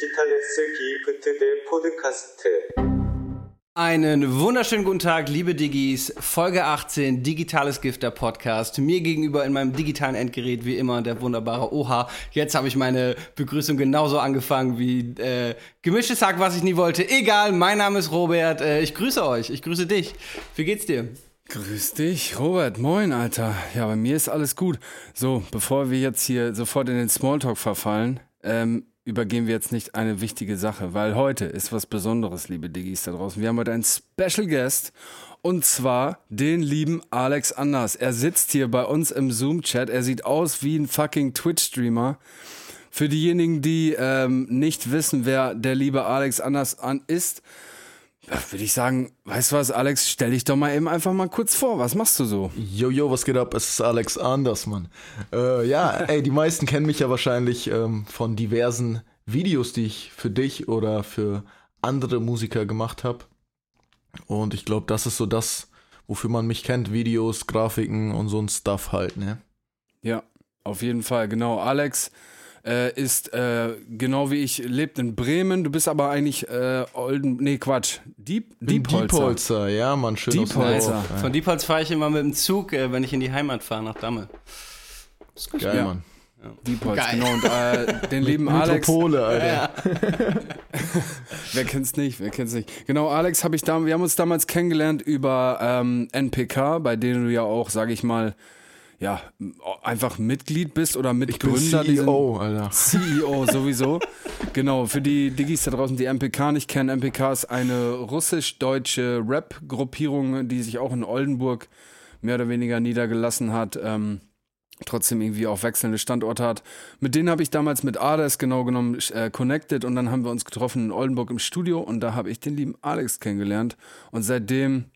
Digitales Giebete Podcast. Einen wunderschönen guten Tag, liebe Digis. Folge 18, Digitales Gifter Podcast. Mir gegenüber in meinem digitalen Endgerät wie immer der wunderbare Oha. Jetzt habe ich meine Begrüßung genauso angefangen wie äh, gemischtes Hack, was ich nie wollte. Egal, mein Name ist Robert. Äh, ich grüße euch. Ich grüße dich. Wie geht's dir? Grüß dich, Robert. Moin, Alter. Ja, bei mir ist alles gut. So, bevor wir jetzt hier sofort in den Smalltalk verfallen, ähm, übergehen wir jetzt nicht eine wichtige Sache, weil heute ist was Besonderes, liebe Diggis da draußen. Wir haben heute einen Special Guest und zwar den lieben Alex Anders. Er sitzt hier bei uns im Zoom-Chat. Er sieht aus wie ein fucking Twitch-Streamer. Für diejenigen, die ähm, nicht wissen, wer der liebe Alex Anders an ist, würde ich sagen, weißt du was, Alex, stell dich doch mal eben einfach mal kurz vor. Was machst du so? Jojo, was geht ab? Es ist Alex Anders, Mann. Äh, ja, ey, die meisten kennen mich ja wahrscheinlich ähm, von diversen Videos, die ich für dich oder für andere Musiker gemacht habe. Und ich glaube, das ist so das, wofür man mich kennt. Videos, Grafiken und so ein Stuff halt, ne? Ja, auf jeden Fall, genau. Alex äh, ist äh, genau wie ich, lebt in Bremen. Du bist aber eigentlich äh, Olden, nee Quatsch, Diep, Diepholzer. Diepholzer, ja, man, schön Diepholzer. Ja. Von Diepholz fahre ich immer mit dem Zug, äh, wenn ich in die Heimat fahre, nach Damme. Das ist gut. Geil, ja. Mann. Ja. Diepholz, Geil. genau. Und äh, den lieben Alex. Metropole, Alter. Ja. wer kennt's nicht? Wer kennt's nicht? Genau, Alex habe ich da, wir haben uns damals kennengelernt über ähm, NPK, bei denen du ja auch, sage ich mal, ja, einfach Mitglied bist oder Mitgründer. Ich CEO, Alter. CEO sowieso. genau, für die Diggis da draußen, die MPK nicht kennen, MPK ist eine russisch-deutsche Rap-Gruppierung, die sich auch in Oldenburg mehr oder weniger niedergelassen hat. Ähm, trotzdem irgendwie auch wechselnde Standorte hat. Mit denen habe ich damals mit Ades genau genommen äh, connected und dann haben wir uns getroffen in Oldenburg im Studio und da habe ich den lieben Alex kennengelernt und seitdem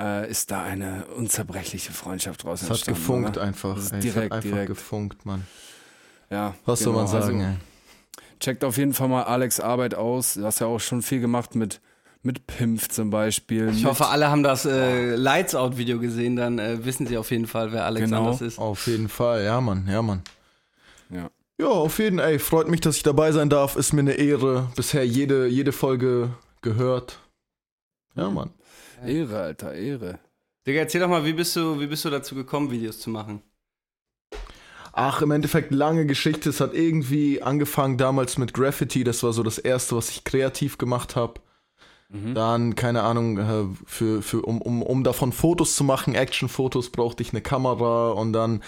äh, ist da eine unzerbrechliche Freundschaft draus es entstanden. Es hat gefunkt oder? einfach. Es direkt, hat einfach direkt. gefunkt, Mann. Ja. Was genau. soll man sagen? Also, checkt auf jeden Fall mal Alex Arbeit aus. Du hast ja auch schon viel gemacht mit mit Pimpf zum Beispiel. Ich hoffe, alle haben das äh, Lights Out Video gesehen, dann äh, wissen sie auf jeden Fall, wer Alex genau. Anders ist. Auf jeden Fall, ja Mann, ja Mann. Ja. Ja, auf jeden Fall, ey, freut mich, dass ich dabei sein darf. Ist mir eine Ehre. Bisher jede, jede Folge gehört. Ja, Mann. Ehre, Alter, Ehre. Digga, erzähl doch mal, wie bist du, wie bist du dazu gekommen, Videos zu machen? Ach, im Endeffekt lange Geschichte. Es hat irgendwie angefangen damals mit Graffiti. Das war so das erste, was ich kreativ gemacht habe. Mhm. Dann, keine Ahnung, äh, für, für, um, um, um davon Fotos zu machen, Action-Fotos, brauchte ich eine Kamera und dann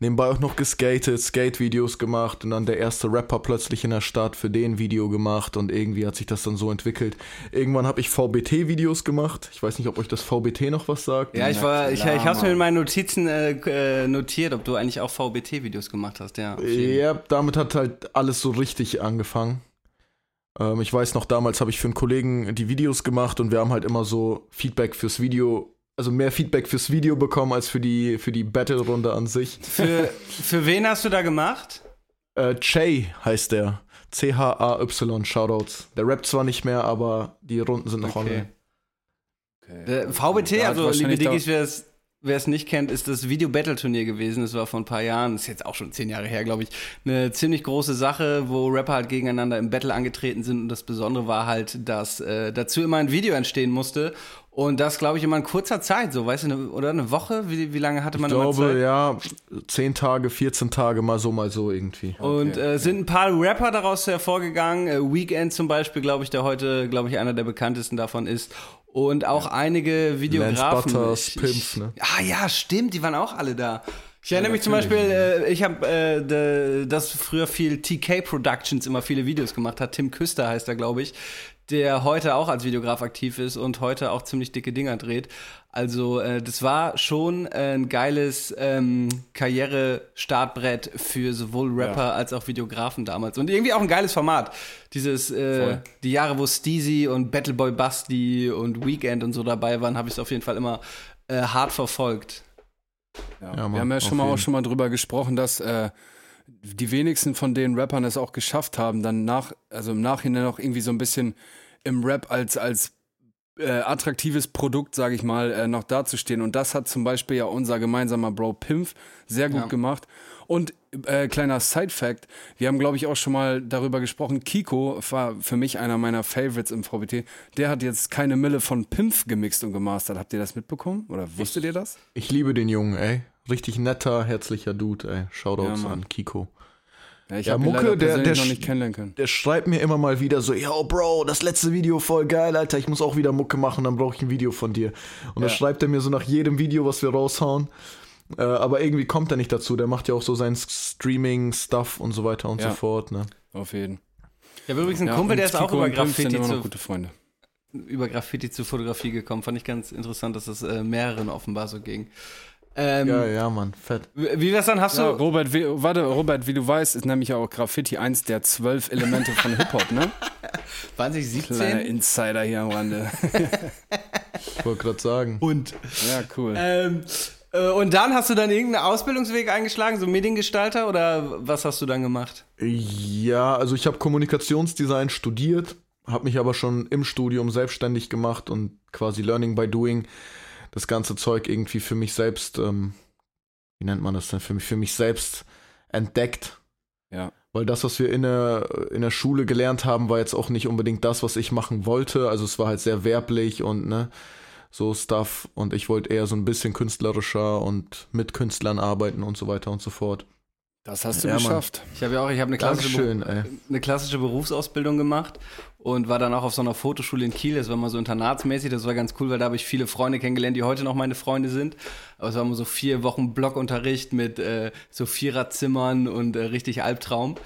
nebenbei auch noch geskatet, Skate-Videos gemacht und dann der erste Rapper plötzlich in der Stadt für den Video gemacht und irgendwie hat sich das dann so entwickelt. Irgendwann habe ich VBT-Videos gemacht. Ich weiß nicht, ob euch das VBT noch was sagt. Ja, ich war, ich, ich habe es mir in meinen Notizen äh, äh, notiert, ob du eigentlich auch VBT-Videos gemacht hast, ja. Ja, damit hat halt alles so richtig angefangen. Ähm, ich weiß noch, damals habe ich für einen Kollegen die Videos gemacht und wir haben halt immer so Feedback fürs Video also mehr Feedback fürs Video bekommen als für die, für die Battle-Runde an sich. Für, für wen hast du da gemacht? Äh, Che heißt der. C-H-A-Y, Shoutouts. Der rappt zwar nicht mehr, aber die Runden sind noch okay. online. Okay. VBT, ja, also liebe Diggis, wer es wer es nicht kennt, ist das Video-Battle-Turnier gewesen. Das war vor ein paar Jahren, ist jetzt auch schon zehn Jahre her, glaube ich. Eine ziemlich große Sache, wo Rapper halt gegeneinander im Battle angetreten sind. Und das Besondere war halt, dass äh, dazu immer ein Video entstehen musste. Und das, glaube ich, immer in kurzer Zeit, so, weißt du, eine, oder eine Woche? Wie, wie lange hatte man ich glaube, Zeit? ja, zehn Tage, 14 Tage, mal so, mal so irgendwie. Und okay. äh, sind ein paar Rapper daraus hervorgegangen. Äh, Weekend zum Beispiel, glaube ich, der heute, glaube ich, einer der bekanntesten davon ist. Und auch ja. einige Videografen. Lance Butters, ich, Pimp, ne? Ah ja, stimmt, die waren auch alle da. Ich erinnere ja, mich zum Beispiel, äh, ich habe äh, das früher viel TK Productions immer viele Videos gemacht hat. Tim Küster heißt er, glaube ich der heute auch als Videograf aktiv ist und heute auch ziemlich dicke Dinger dreht. Also äh, das war schon ein geiles ähm, Karriere-Startbrett für sowohl Rapper ja. als auch Videografen damals. Und irgendwie auch ein geiles Format. Dieses, äh, die Jahre, wo Steezy und Battleboy Basti und Weekend und so dabei waren, habe ich es auf jeden Fall immer äh, hart verfolgt. Ja. Ja, Mann, Wir haben ja schon mal auch schon mal drüber gesprochen, dass äh, die wenigsten von den Rappern es auch geschafft haben, dann nach, also im Nachhinein auch irgendwie so ein bisschen im Rap als, als äh, attraktives Produkt, sage ich mal, äh, noch dazustehen. Und das hat zum Beispiel ja unser gemeinsamer Bro Pimpf sehr gut ja. gemacht. Und äh, kleiner Side-Fact: Wir haben, glaube ich, auch schon mal darüber gesprochen. Kiko war für mich einer meiner Favorites im VBT. Der hat jetzt keine Mille von Pimpf gemixt und gemastert. Habt ihr das mitbekommen? Oder wusstet ihr das? Ich liebe den Jungen, ey. Richtig netter, herzlicher Dude, ey. Shoutouts Ja, an Kiko. Ja, ich Ja, habe Mucke, der- der noch nicht kennenlernen können. Der schreibt mir immer mal wieder so, yo, Bro, das letzte Video voll geil, Alter, ich muss auch wieder Mucke machen, dann brauche ich ein Video von dir. Und dann Ja. schreibt er mir so nach jedem Video, was wir raushauen. Äh, aber irgendwie kommt er nicht dazu. Der macht ja auch so sein Streaming-Stuff und so weiter und Ja. so fort, ne? Auf jeden. Ich habe übrigens einen Ja, Kumpel, der ist auch über Graffiti, immer noch zu, gute Freunde. über Graffiti zu Fotografie gekommen. Fand ich ganz interessant, dass es äh, mehreren offenbar so ging. Ähm, Ja, ja, Mann, fett. Wie wär's dann? Hast Ja, du. Robert, wie, warte, Robert, wie du weißt, ist nämlich auch Graffiti eins der zwölf Elemente von Hip-Hop, ne? Waren sie 17? Kleiner Insider hier am Rande. Ich wollte gerade sagen. Und. Ja, cool. Ähm, äh, und dann hast du dann irgendeinen Ausbildungsweg eingeschlagen, so Mediengestalter oder was hast du dann gemacht? Ja, also ich habe Kommunikationsdesign studiert, habe mich aber schon im Studium selbstständig gemacht und quasi Learning by Doing das ganze Zeug irgendwie für mich selbst, ähm, wie nennt man das denn, für mich, für mich selbst entdeckt. Ja. Weil das, was wir in der, in der Schule gelernt haben, war jetzt auch nicht unbedingt das, was ich machen wollte. Also es war halt sehr werblich und ne, so Stuff. Und ich wollte eher so ein bisschen künstlerischer und mit Künstlern arbeiten und so weiter und so fort. Das hast du Ja, Mann. geschafft. Ich habe ja auch, ich habe eine klassische, eine klassische Berufsausbildung gemacht und war dann auch auf so einer Fotoschule in Kiel. Das war mal so internatsmäßig, das war ganz cool, weil da habe ich viele Freunde kennengelernt, die heute noch meine Freunde sind. Aber es war immer so vier Wochen Blockunterricht mit äh, so Viererzimmern und äh, richtig Albtraum.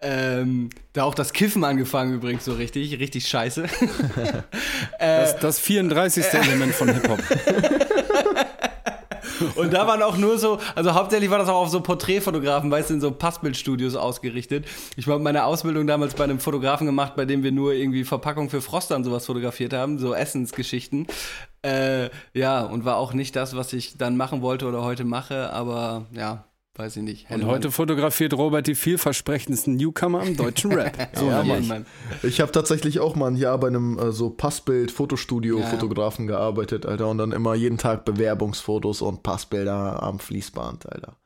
Ähm, da auch das Kiffen angefangen übrigens so richtig, richtig scheiße. Das, das 34. Element von Hip-Hop. Und da waren auch nur so, also hauptsächlich war das auch auf so Porträtfotografen, weißt du, in so Passbildstudios ausgerichtet. Ich habe meine Ausbildung damals bei einem Fotografen gemacht, bei dem wir nur irgendwie Verpackung für Froster und sowas fotografiert haben, so Essensgeschichten. Äh, ja, und war auch nicht das, was ich dann machen wollte oder heute mache, aber ja, weiß ich nicht. Und heute fotografiert Robert die vielversprechendsten Newcomer im deutschen Rap. So ja, Mann, ich. Mann. Ich habe tatsächlich auch mal ein Jahr bei einem äh, so Passbild-Fotostudio-Fotografen gearbeitet, Alter. Und dann immer jeden Tag Bewerbungsfotos und Passbilder am Fließband, Alter.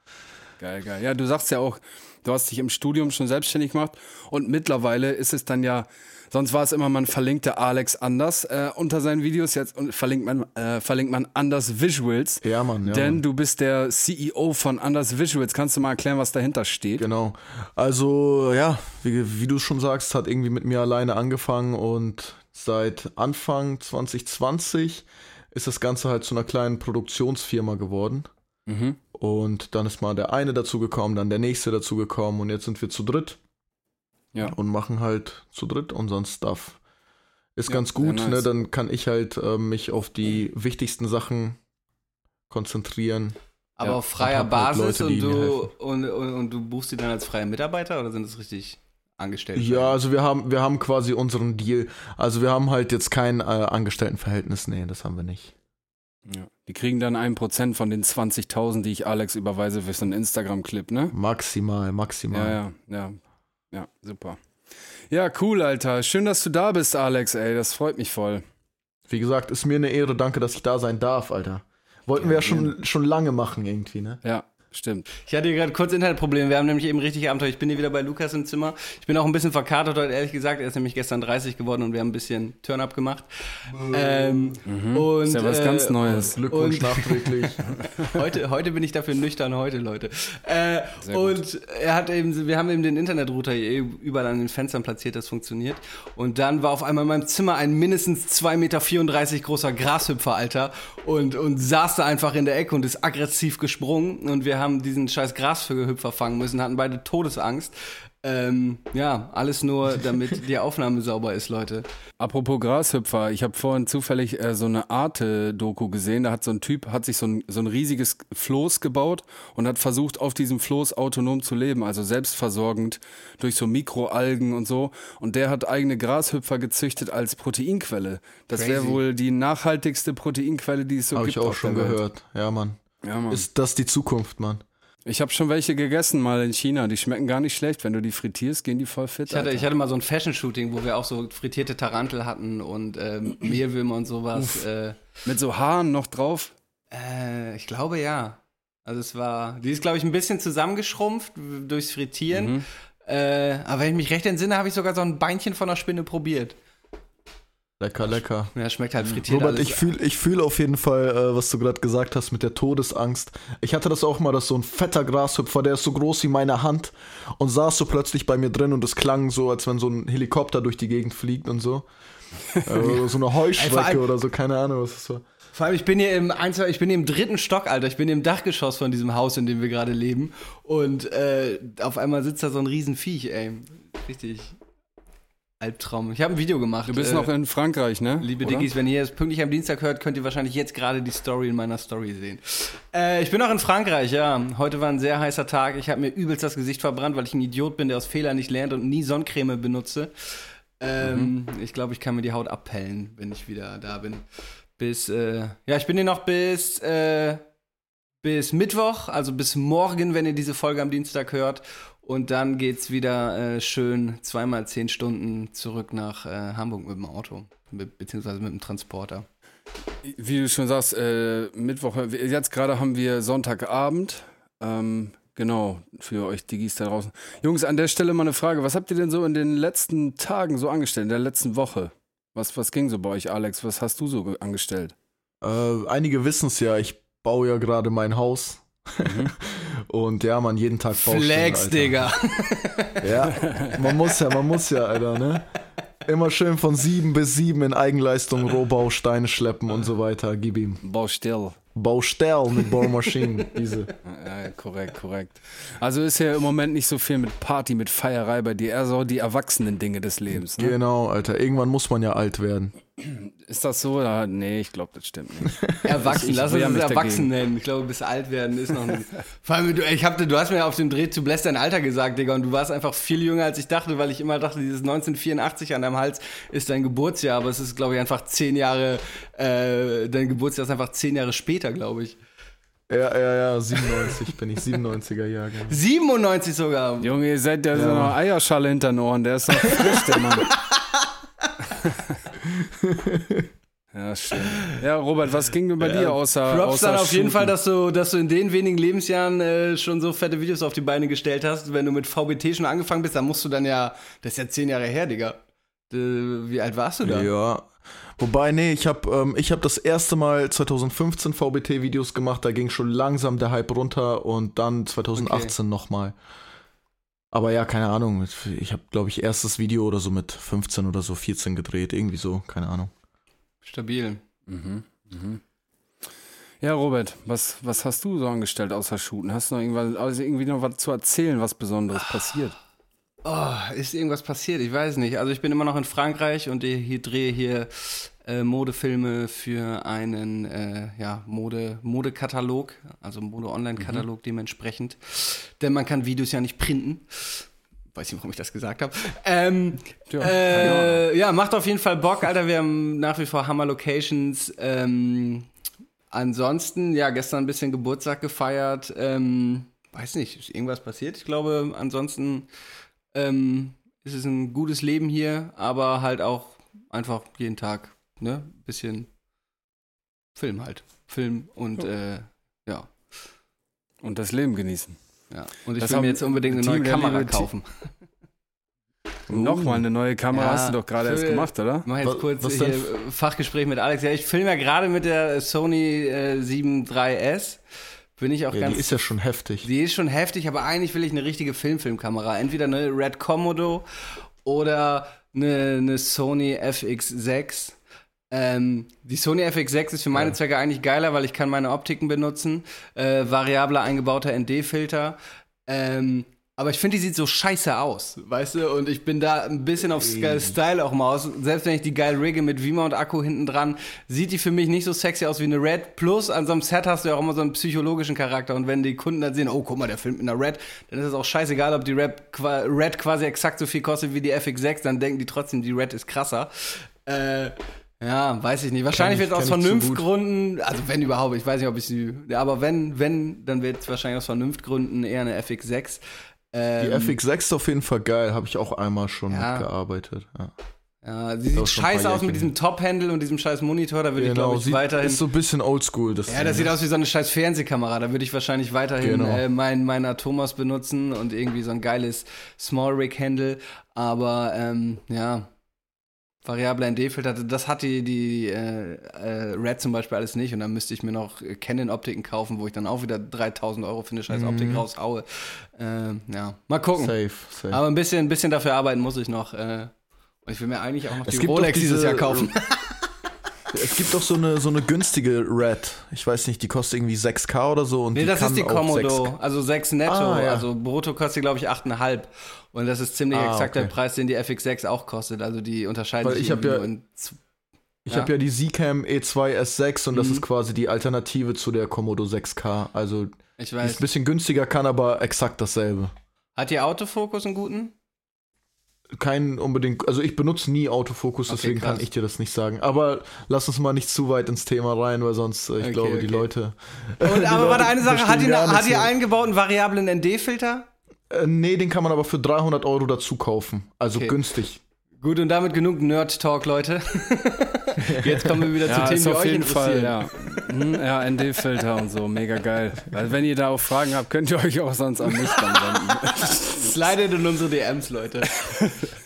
Geil, geil. Ja, du sagst ja auch, du hast dich im Studium schon selbstständig gemacht und mittlerweile ist es dann ja, sonst war es immer, man verlinkte Alex anders äh, unter seinen Videos, jetzt und verlinkt man, äh, verlinkt man anders Visuals. Ja, Mann, ja. Denn Mann. du bist der CEO von Anders Visuals. Kannst du mal erklären, was dahinter steht? Genau. Also, ja, wie, wie du schon sagst, hat irgendwie mit mir alleine angefangen und seit Anfang 2020 ist das Ganze halt zu einer kleinen Produktionsfirma geworden. Mhm. Und dann ist mal der eine dazu gekommen, dann der nächste dazu gekommen und jetzt sind wir zu dritt. Ja. Und machen halt zu dritt unseren Stuff. Ist Ja, ganz gut, nice. ne? Dann kann ich halt äh, mich auf die wichtigsten Sachen konzentrieren. Aber Ja, auf freier halt Basis Leute, und, du, und, und, und du buchst sie dann als freier Mitarbeiter oder sind das richtig Angestellte? Ja, also wir haben, wir haben quasi unseren Deal. Also wir haben halt jetzt kein äh, Angestelltenverhältnis. Nee, das haben wir nicht. Ja. Die kriegen dann ein Prozent von den 20.000, die ich Alex überweise für so einen Instagram-Clip, ne? Maximal, maximal. Ja, ja, ja. Ja, super. Ja, cool, Alter. Schön, dass du da bist, Alex, ey. Das freut mich voll. Wie gesagt, ist mir eine Ehre. Danke, dass ich da sein darf, Alter. Wollten wir ja schon, schon lange machen irgendwie, ne? Ja, stimmt. Ich hatte hier gerade kurz Internetprobleme. Wir haben nämlich eben richtig Abenteuer. Ich bin hier wieder bei Lukas im Zimmer. Ich bin auch ein bisschen verkatert heute, ehrlich gesagt. Er ist nämlich gestern 30 geworden und wir haben ein bisschen Turn-up gemacht. Ähm, und, Ist ja was äh, ganz Neues. Glückwunsch Und- nachträglich. Heute, heute bin ich dafür nüchtern, heute, Leute. Äh, und er hat eben, wir haben eben den Internetrouter hier überall an den Fenstern platziert, das funktioniert. Und dann war auf einmal in meinem Zimmer ein mindestens 2,34 Meter großer Grashüpfer, Alter. Und, und saß da einfach in der Ecke und ist aggressiv gesprungen. Und wir haben diesen scheiß Grashüpfer fangen müssen, hatten beide Todesangst. Ähm, ja, alles nur, damit die Aufnahme sauber ist, Leute. Apropos Grashüpfer, ich habe vorhin zufällig äh, so eine Arte-Doku gesehen. Da hat so ein Typ, hat sich so ein, so ein riesiges Floß gebaut und hat versucht, auf diesem Floß autonom zu leben, also selbstversorgend durch so Mikroalgen und so. Und der hat eigene Grashüpfer gezüchtet als Proteinquelle. Das wäre wohl die nachhaltigste Proteinquelle, die es so Habe gibt. ich auch schon Welt. gehört. Ja, Mann. Ja, Mann. Ist das die Zukunft, Mann? Ich habe schon welche gegessen mal in China. Die schmecken gar nicht schlecht. Wenn du die frittierst, gehen die voll fit. Ich hatte, Alter. ich hatte mal so ein Fashion-Shooting, wo wir auch so frittierte Tarantel hatten und ähm, Mehlwürmer und sowas. Äh, Mit so Haaren noch drauf. äh, ich glaube ja. Also es war, die ist glaube ich ein bisschen zusammengeschrumpft durchs Frittieren. Äh, aber wenn ich mich recht entsinne, habe ich sogar so ein Beinchen von der Spinne probiert. Lecker, lecker. Ja, schmeckt halt frittiert Robert, alles. ich fühle ich fühl auf jeden Fall, äh, was du gerade gesagt hast mit der Todesangst. Ich hatte das auch mal, dass so ein fetter Grashüpfer, der ist so groß wie meine Hand und saß so plötzlich bei mir drin und es klang so, als wenn so ein Helikopter durch die Gegend fliegt und so. äh, so eine Heuschrecke oder so, keine Ahnung, was das war. Vor allem, ich bin hier im eins, ich bin hier im dritten Stock, Alter. Ich bin hier im Dachgeschoss von diesem Haus, in dem wir gerade leben. Und äh, auf einmal sitzt da so ein Riesenviech, ey. Richtig. Albtraum. Ich habe ein Video gemacht. Du bist äh, noch in Frankreich, ne? Liebe Oder? Diggis, wenn ihr es pünktlich am Dienstag hört, könnt ihr wahrscheinlich jetzt gerade die Story in meiner Story sehen. Äh, ich bin noch in Frankreich, ja. Heute war ein sehr heißer Tag. Ich habe mir übelst das Gesicht verbrannt, weil ich ein Idiot bin, der aus Fehlern nicht lernt und nie Sonnencreme benutze. Ähm, Ich glaube, ich kann mir die Haut abpellen, wenn ich wieder da bin. Bis, äh, ja, ich bin hier noch bis, äh, bis Mittwoch, also bis morgen, wenn ihr diese Folge am Dienstag hört. Und dann geht's wieder äh, schön zweimal zehn Stunden zurück nach äh, Hamburg mit dem Auto, mit, beziehungsweise mit dem Transporter. Wie du schon sagst, äh, Mittwoch, jetzt gerade haben wir Sonntagabend. Ähm, genau, für euch Diggis da draußen. Jungs, an der Stelle mal eine Frage. Was habt ihr denn so in den letzten Tagen so angestellt, in der letzten Woche? Was, was ging so bei euch, Alex? Was hast du so ge- angestellt? Äh, einige wissen es ja, ich baue ja gerade mein Haus. und ja, man, jeden Tag Baustellen, Flex. Digga. Ja, man muss ja, man muss ja, Alter, ne? Immer schön von sieben bis sieben in Eigenleistung Rohbau, Steine schleppen und so weiter. Gib ihm. Baustelle. Baustell mit Bohrmaschinen. Diese. Ja, korrekt, korrekt. Also ist ja im Moment nicht so viel mit Party, mit Feierei bei dir, eher so die erwachsenen Dinge des Lebens. Ne? Genau, Alter. Irgendwann muss man ja alt werden. Ist das so? Oder? Nee, ich glaube, das stimmt nicht. Erwachsen, Ich lass uns mich erwachsen dagegen. nennen. Ich glaube, bis alt werden ist noch nicht. Vor allem, du, ich hab, du hast mir auf dem Dreh zu Bless dein Alter gesagt, Digga, und du warst einfach viel jünger, als ich dachte, weil ich immer dachte, dieses 1984 an deinem Hals ist dein Geburtsjahr, aber es ist, glaube ich, einfach zehn Jahre, äh, dein Geburtsjahr ist einfach zehn Jahre später, glaube ich. Ja, ja, ja. 97 bin ich. 97er Jahrgang. 97 sogar. Junge, ihr seid ja, so eine Eierschale hinter den Ohren, der ist noch frisch, der Mann. ja, schön. Ja, Robert, was ging denn bei dir außer Props außer dann auf jeden Shooten? Fall, dass du, dass du in den wenigen Lebensjahren äh, schon so fette Videos auf die Beine gestellt hast. Wenn du mit VBT schon angefangen bist, dann musst du dann ja, das ist ja zehn Jahre her, Digga. Äh, wie alt warst du da? Ja. Wobei, nee, ich habe ähm, ich hab das erste Mal 2015 VBT-Videos gemacht, da ging schon langsam der Hype runter und dann 2018 nochmal. Aber ja, keine Ahnung. Ich habe, glaube ich, erstes Video oder so mit 15 oder so 14 gedreht. Irgendwie so, keine Ahnung. Stabil. Mhm, mhm. Ja, Robert, was, was hast du so angestellt außer Shooten? Hast du noch irgendwas, also irgendwie noch was zu erzählen, was Besonderes passiert? Oh, ist irgendwas passiert? Ich weiß nicht. Also ich bin immer noch in Frankreich und ich hier drehe hier äh, Modefilme für einen äh, ja, Mode, Modekatalog, also Mode-Online-Katalog dementsprechend. Denn man kann Videos ja nicht printen. Weiß nicht, warum ich das gesagt habe. Ähm, Ja, äh, ja, macht auf jeden Fall Bock, Alter. Wir haben nach wie vor Hammer Locations. Ähm, ansonsten, ja, gestern ein bisschen Geburtstag gefeiert. Ähm, weiß nicht, ist irgendwas passiert? Ich glaube, ansonsten ähm, ist es ein gutes Leben hier, aber halt auch einfach jeden Tag, ne? Bisschen Film halt. Film und äh, ja. Und das Leben genießen. ja. Und ich Das will mir jetzt unbedingt eine Team neue Kamera kaufen. Nochmal eine neue Kamera Ja, hast du doch gerade erst gemacht, oder? Ich mach jetzt kurz was Fachgespräch mit Alex. Ja, ich filme ja gerade mit der Sony äh, 7 III Bin ich auch Ja, ganz die ist ja schon heftig. Die ist schon heftig, aber eigentlich will ich eine richtige Filmfilmkamera. Entweder eine Red Komodo oder eine, eine Sony FX6. Ähm, die Sony FX6 ist für meine Zwecke eigentlich geiler, weil ich kann meine Optiken benutzen. Äh, variabler eingebauter ND-Filter. Ähm, aber ich finde, die sieht so scheiße aus, weißt du? Und ich bin da ein bisschen auf Sk- Style auch mal aus. Selbst wenn ich die geil rigge mit V-Mount-Akku hinten dran, sieht die für mich nicht so sexy aus wie eine Red. Plus, an so einem Set hast du ja auch immer so einen psychologischen Charakter. Und wenn die Kunden dann sehen, oh, guck mal, der filmt mit einer Red, dann ist es auch scheißegal, ob die Red, Red quasi exakt so viel kostet wie die FX6. Dann denken die trotzdem, die Red ist krasser. Äh, ja, weiß ich nicht. Wahrscheinlich ich- wird aus ich. Vernunftgründen, also wenn überhaupt, ich weiß nicht, ob ich sie, ja, aber wenn, wenn, dann wird es wahrscheinlich aus Vernunftgründen eher eine FX6. Die Ähm, FX6 ist auf jeden Fall geil, habe ich auch einmal schon Ja. mitgearbeitet. Ja. Ja, sie sieht scheiße aus mit diesem Top-Handle und diesem scheiß Monitor. Da würde ich, Genau, glaube ich, sieht, weiterhin. ist so ein bisschen oldschool. Das ja, das sieht aus wie so eine scheiß Fernsehkamera. Da würde ich wahrscheinlich weiterhin Genau. äh, mein, mein Atomos benutzen und irgendwie so ein geiles Small Rig Handle. Aber ähm, ja, variable ND-Filter, das hat die, die äh, äh, Red zum Beispiel alles nicht. Und dann müsste ich mir noch äh, Canon-Optiken kaufen, wo ich dann auch wieder 3000 Euro für eine scheiß Optik Mhm. raushaue. Ähm, ja, mal gucken. Safe, safe. Aber ein bisschen, ein bisschen dafür arbeiten muss ich noch. Äh, und ich will mir eigentlich auch noch Es die Rolex dieses diese- Jahr kaufen. Es gibt doch so eine, so eine günstige Red. Ich weiß nicht, die kostet irgendwie 6K oder so. Und Nee, das ist die Komodo, 6K. also 6 netto, Ah, ja. also brutto kostet glaube ich, 8,5. Und das ist ziemlich Ah, exakt der okay. Preis, den die FX6 auch kostet. Also die unterscheiden Weil sich ich hab irgendwie ja- nur in z- Ich Ja. habe ja die Zcam E2 S6 und das Mhm. ist quasi die Alternative zu der Komodo 6K. Also Ich die ist ein bisschen günstiger, kann aber exakt dasselbe. Hat die Autofokus einen guten? Kein unbedingt, also ich benutze nie Autofokus, Okay, deswegen krass. kann ich dir das nicht sagen. Aber lass uns mal nicht zu weit ins Thema rein, weil sonst, äh, ich Okay, glaube, die okay. Leute. Und, die aber warte, eine Sache, hat die, gar hat die mehr. eingebauten variablen ND-Filter? Äh, nee, den kann man aber für 300 Euro dazu kaufen. Also günstig. Gut, und damit genug Nerd-Talk, Leute. Jetzt kommen wir wieder Ja, zu Themen, die auf euch jeden. Fall, ja. Hm, ja, ND-Filter und so, mega geil. Also wenn ihr da auch Fragen habt, könnt ihr euch auch sonst an mich dann wenden. Slidet in unsere DMs, Leute.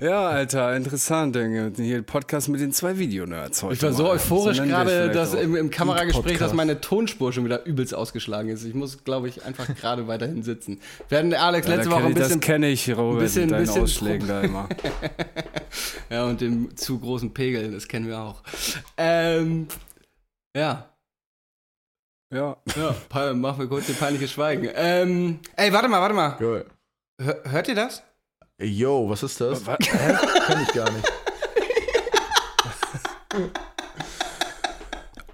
Ja, Alter, interessant. Hier Podcast mit den zwei Videonerds heute. Ich war so mal. euphorisch wir gerade, dass im, im Kameragespräch, dass meine Tonspur schon wieder übelst ausgeschlagen ist. Ich muss, glaube ich, einfach gerade weiterhin sitzen. Wir hatten Alex Ja, letzte Woche ein bisschen das kenne ich, Robert, bisschen- mit deinen bisschen Ausschlägen da immer. Ja, und dem zu großen Pegel, das kennen wir auch. Ähm, ja. Ja. Ja, machen wir kurz ein peinliches Schweigen. Ähm, ey, warte mal, warte mal. Hör, hört ihr das? Ey, Yo, was ist das? Was? Hä? Kenn ich gar nicht.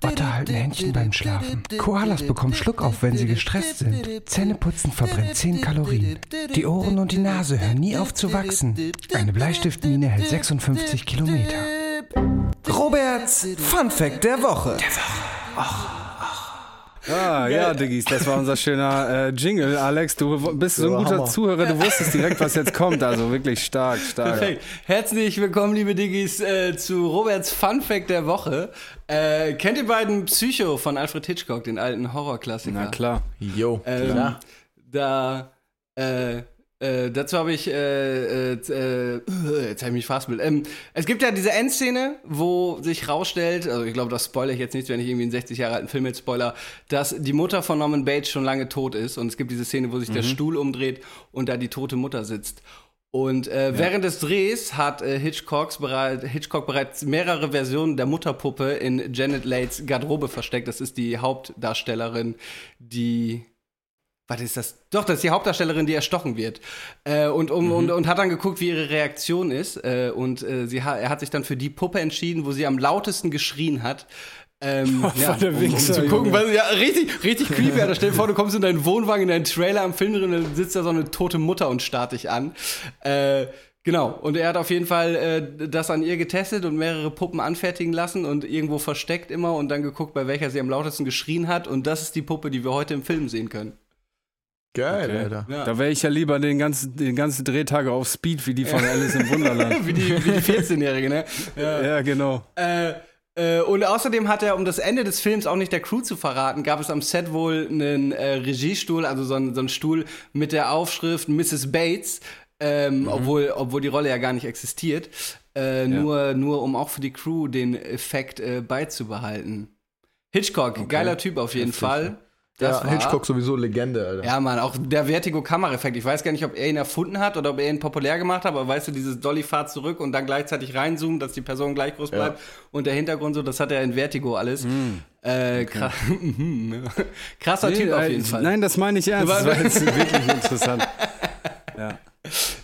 Otter halten Händchen beim Schlafen. Koalas bekommen Schluck auf, wenn sie gestresst sind. Zähneputzen verbrennt 10 Kalorien. Die Ohren und die Nase hören nie auf zu wachsen. Eine Bleistiftmine hält 56 Kilometer. Roberts Fun Fact der Woche. Ah, ja, Diggis, das war unser schöner äh, Jingle. Alex, du bist so ein guter Hammer. Zuhörer, du wusstest direkt, was jetzt kommt. Also wirklich stark, stark. Perfekt. Herzlich willkommen, liebe Diggis, äh, zu Roberts Fun Fact der Woche. Äh, kennt ihr beiden Psycho von Alfred Hitchcock, den alten Horrorklassiker? Na klar. Yo. Ähm, da, äh, äh, dazu habe ich, äh, äh, äh, jetzt habe ich mich fastbild. Ähm, es gibt ja diese Endszene, wo sich rausstellt, also ich glaube, das spoilere ich jetzt nicht, wenn ich irgendwie einen 60 Jahre alten Film jetzt spoiler, dass die Mutter von Norman Bates schon lange tot ist und es gibt diese Szene, wo sich der Stuhl umdreht und da die tote Mutter sitzt. Und äh, während des Drehs hat äh, Hitchcocks bereit, Hitchcock bereits mehrere Versionen der Mutterpuppe in Janet Leighs Garderobe versteckt. Das ist die Hauptdarstellerin, die was ist das? Doch, das ist die Hauptdarstellerin, die erstochen wird. Äh, und, um, und, und hat dann geguckt, wie ihre Reaktion ist. Äh, und äh, sie ha er hat sich dann für die Puppe entschieden, wo sie am lautesten geschrien hat. Ähm, ja, der um, um Wichser, zu gucken, was, ja, richtig, richtig creepy. Alter. Stell dir vor, du kommst in deinen Wohnwagen, in deinen Trailer am Film drin, dann sitzt da so eine tote Mutter und starrt dich an. Äh, genau. Und er hat auf jeden Fall äh, das an ihr getestet und mehrere Puppen anfertigen lassen und irgendwo versteckt immer und dann geguckt, bei welcher sie am lautesten geschrien hat. Und das ist die Puppe, die wir heute im Film sehen können. Geil, Okay. Alter. Ja. Da wäre ich ja lieber den ganzen, den ganzen Drehtage auf Speed wie die von Alice im Wunderland. wie die, wie die 14-Jährige, ne? Ja. ja, genau. Äh, äh, und außerdem hat er, um das Ende des Films auch nicht der Crew zu verraten, gab es am Set wohl einen äh, Regiestuhl, also so einen, so einen Stuhl mit der Aufschrift Mrs. Bates, ähm, obwohl, obwohl die Rolle ja gar nicht existiert. Äh, nur, nur um auch für die Crew den Effekt äh, beizubehalten. Hitchcock, geiler Typ auf jeden Fall. Das ja, war- Hitchcock sowieso Legende, Alter. Ja, Mann, auch der Vertigo-Kameraeffekt. Ich weiß gar nicht, ob er ihn erfunden hat oder ob er ihn populär gemacht hat, aber weißt du, dieses Dolly fahrt zurück und dann gleichzeitig reinzoomen, dass die Person gleich groß Ja. bleibt und der Hintergrund so, das hat er in Vertigo alles. Äh, kra krasser Typ auf äh, jeden Fall. Nein, das meine ich ernst. Das war jetzt wirklich interessant. Ja.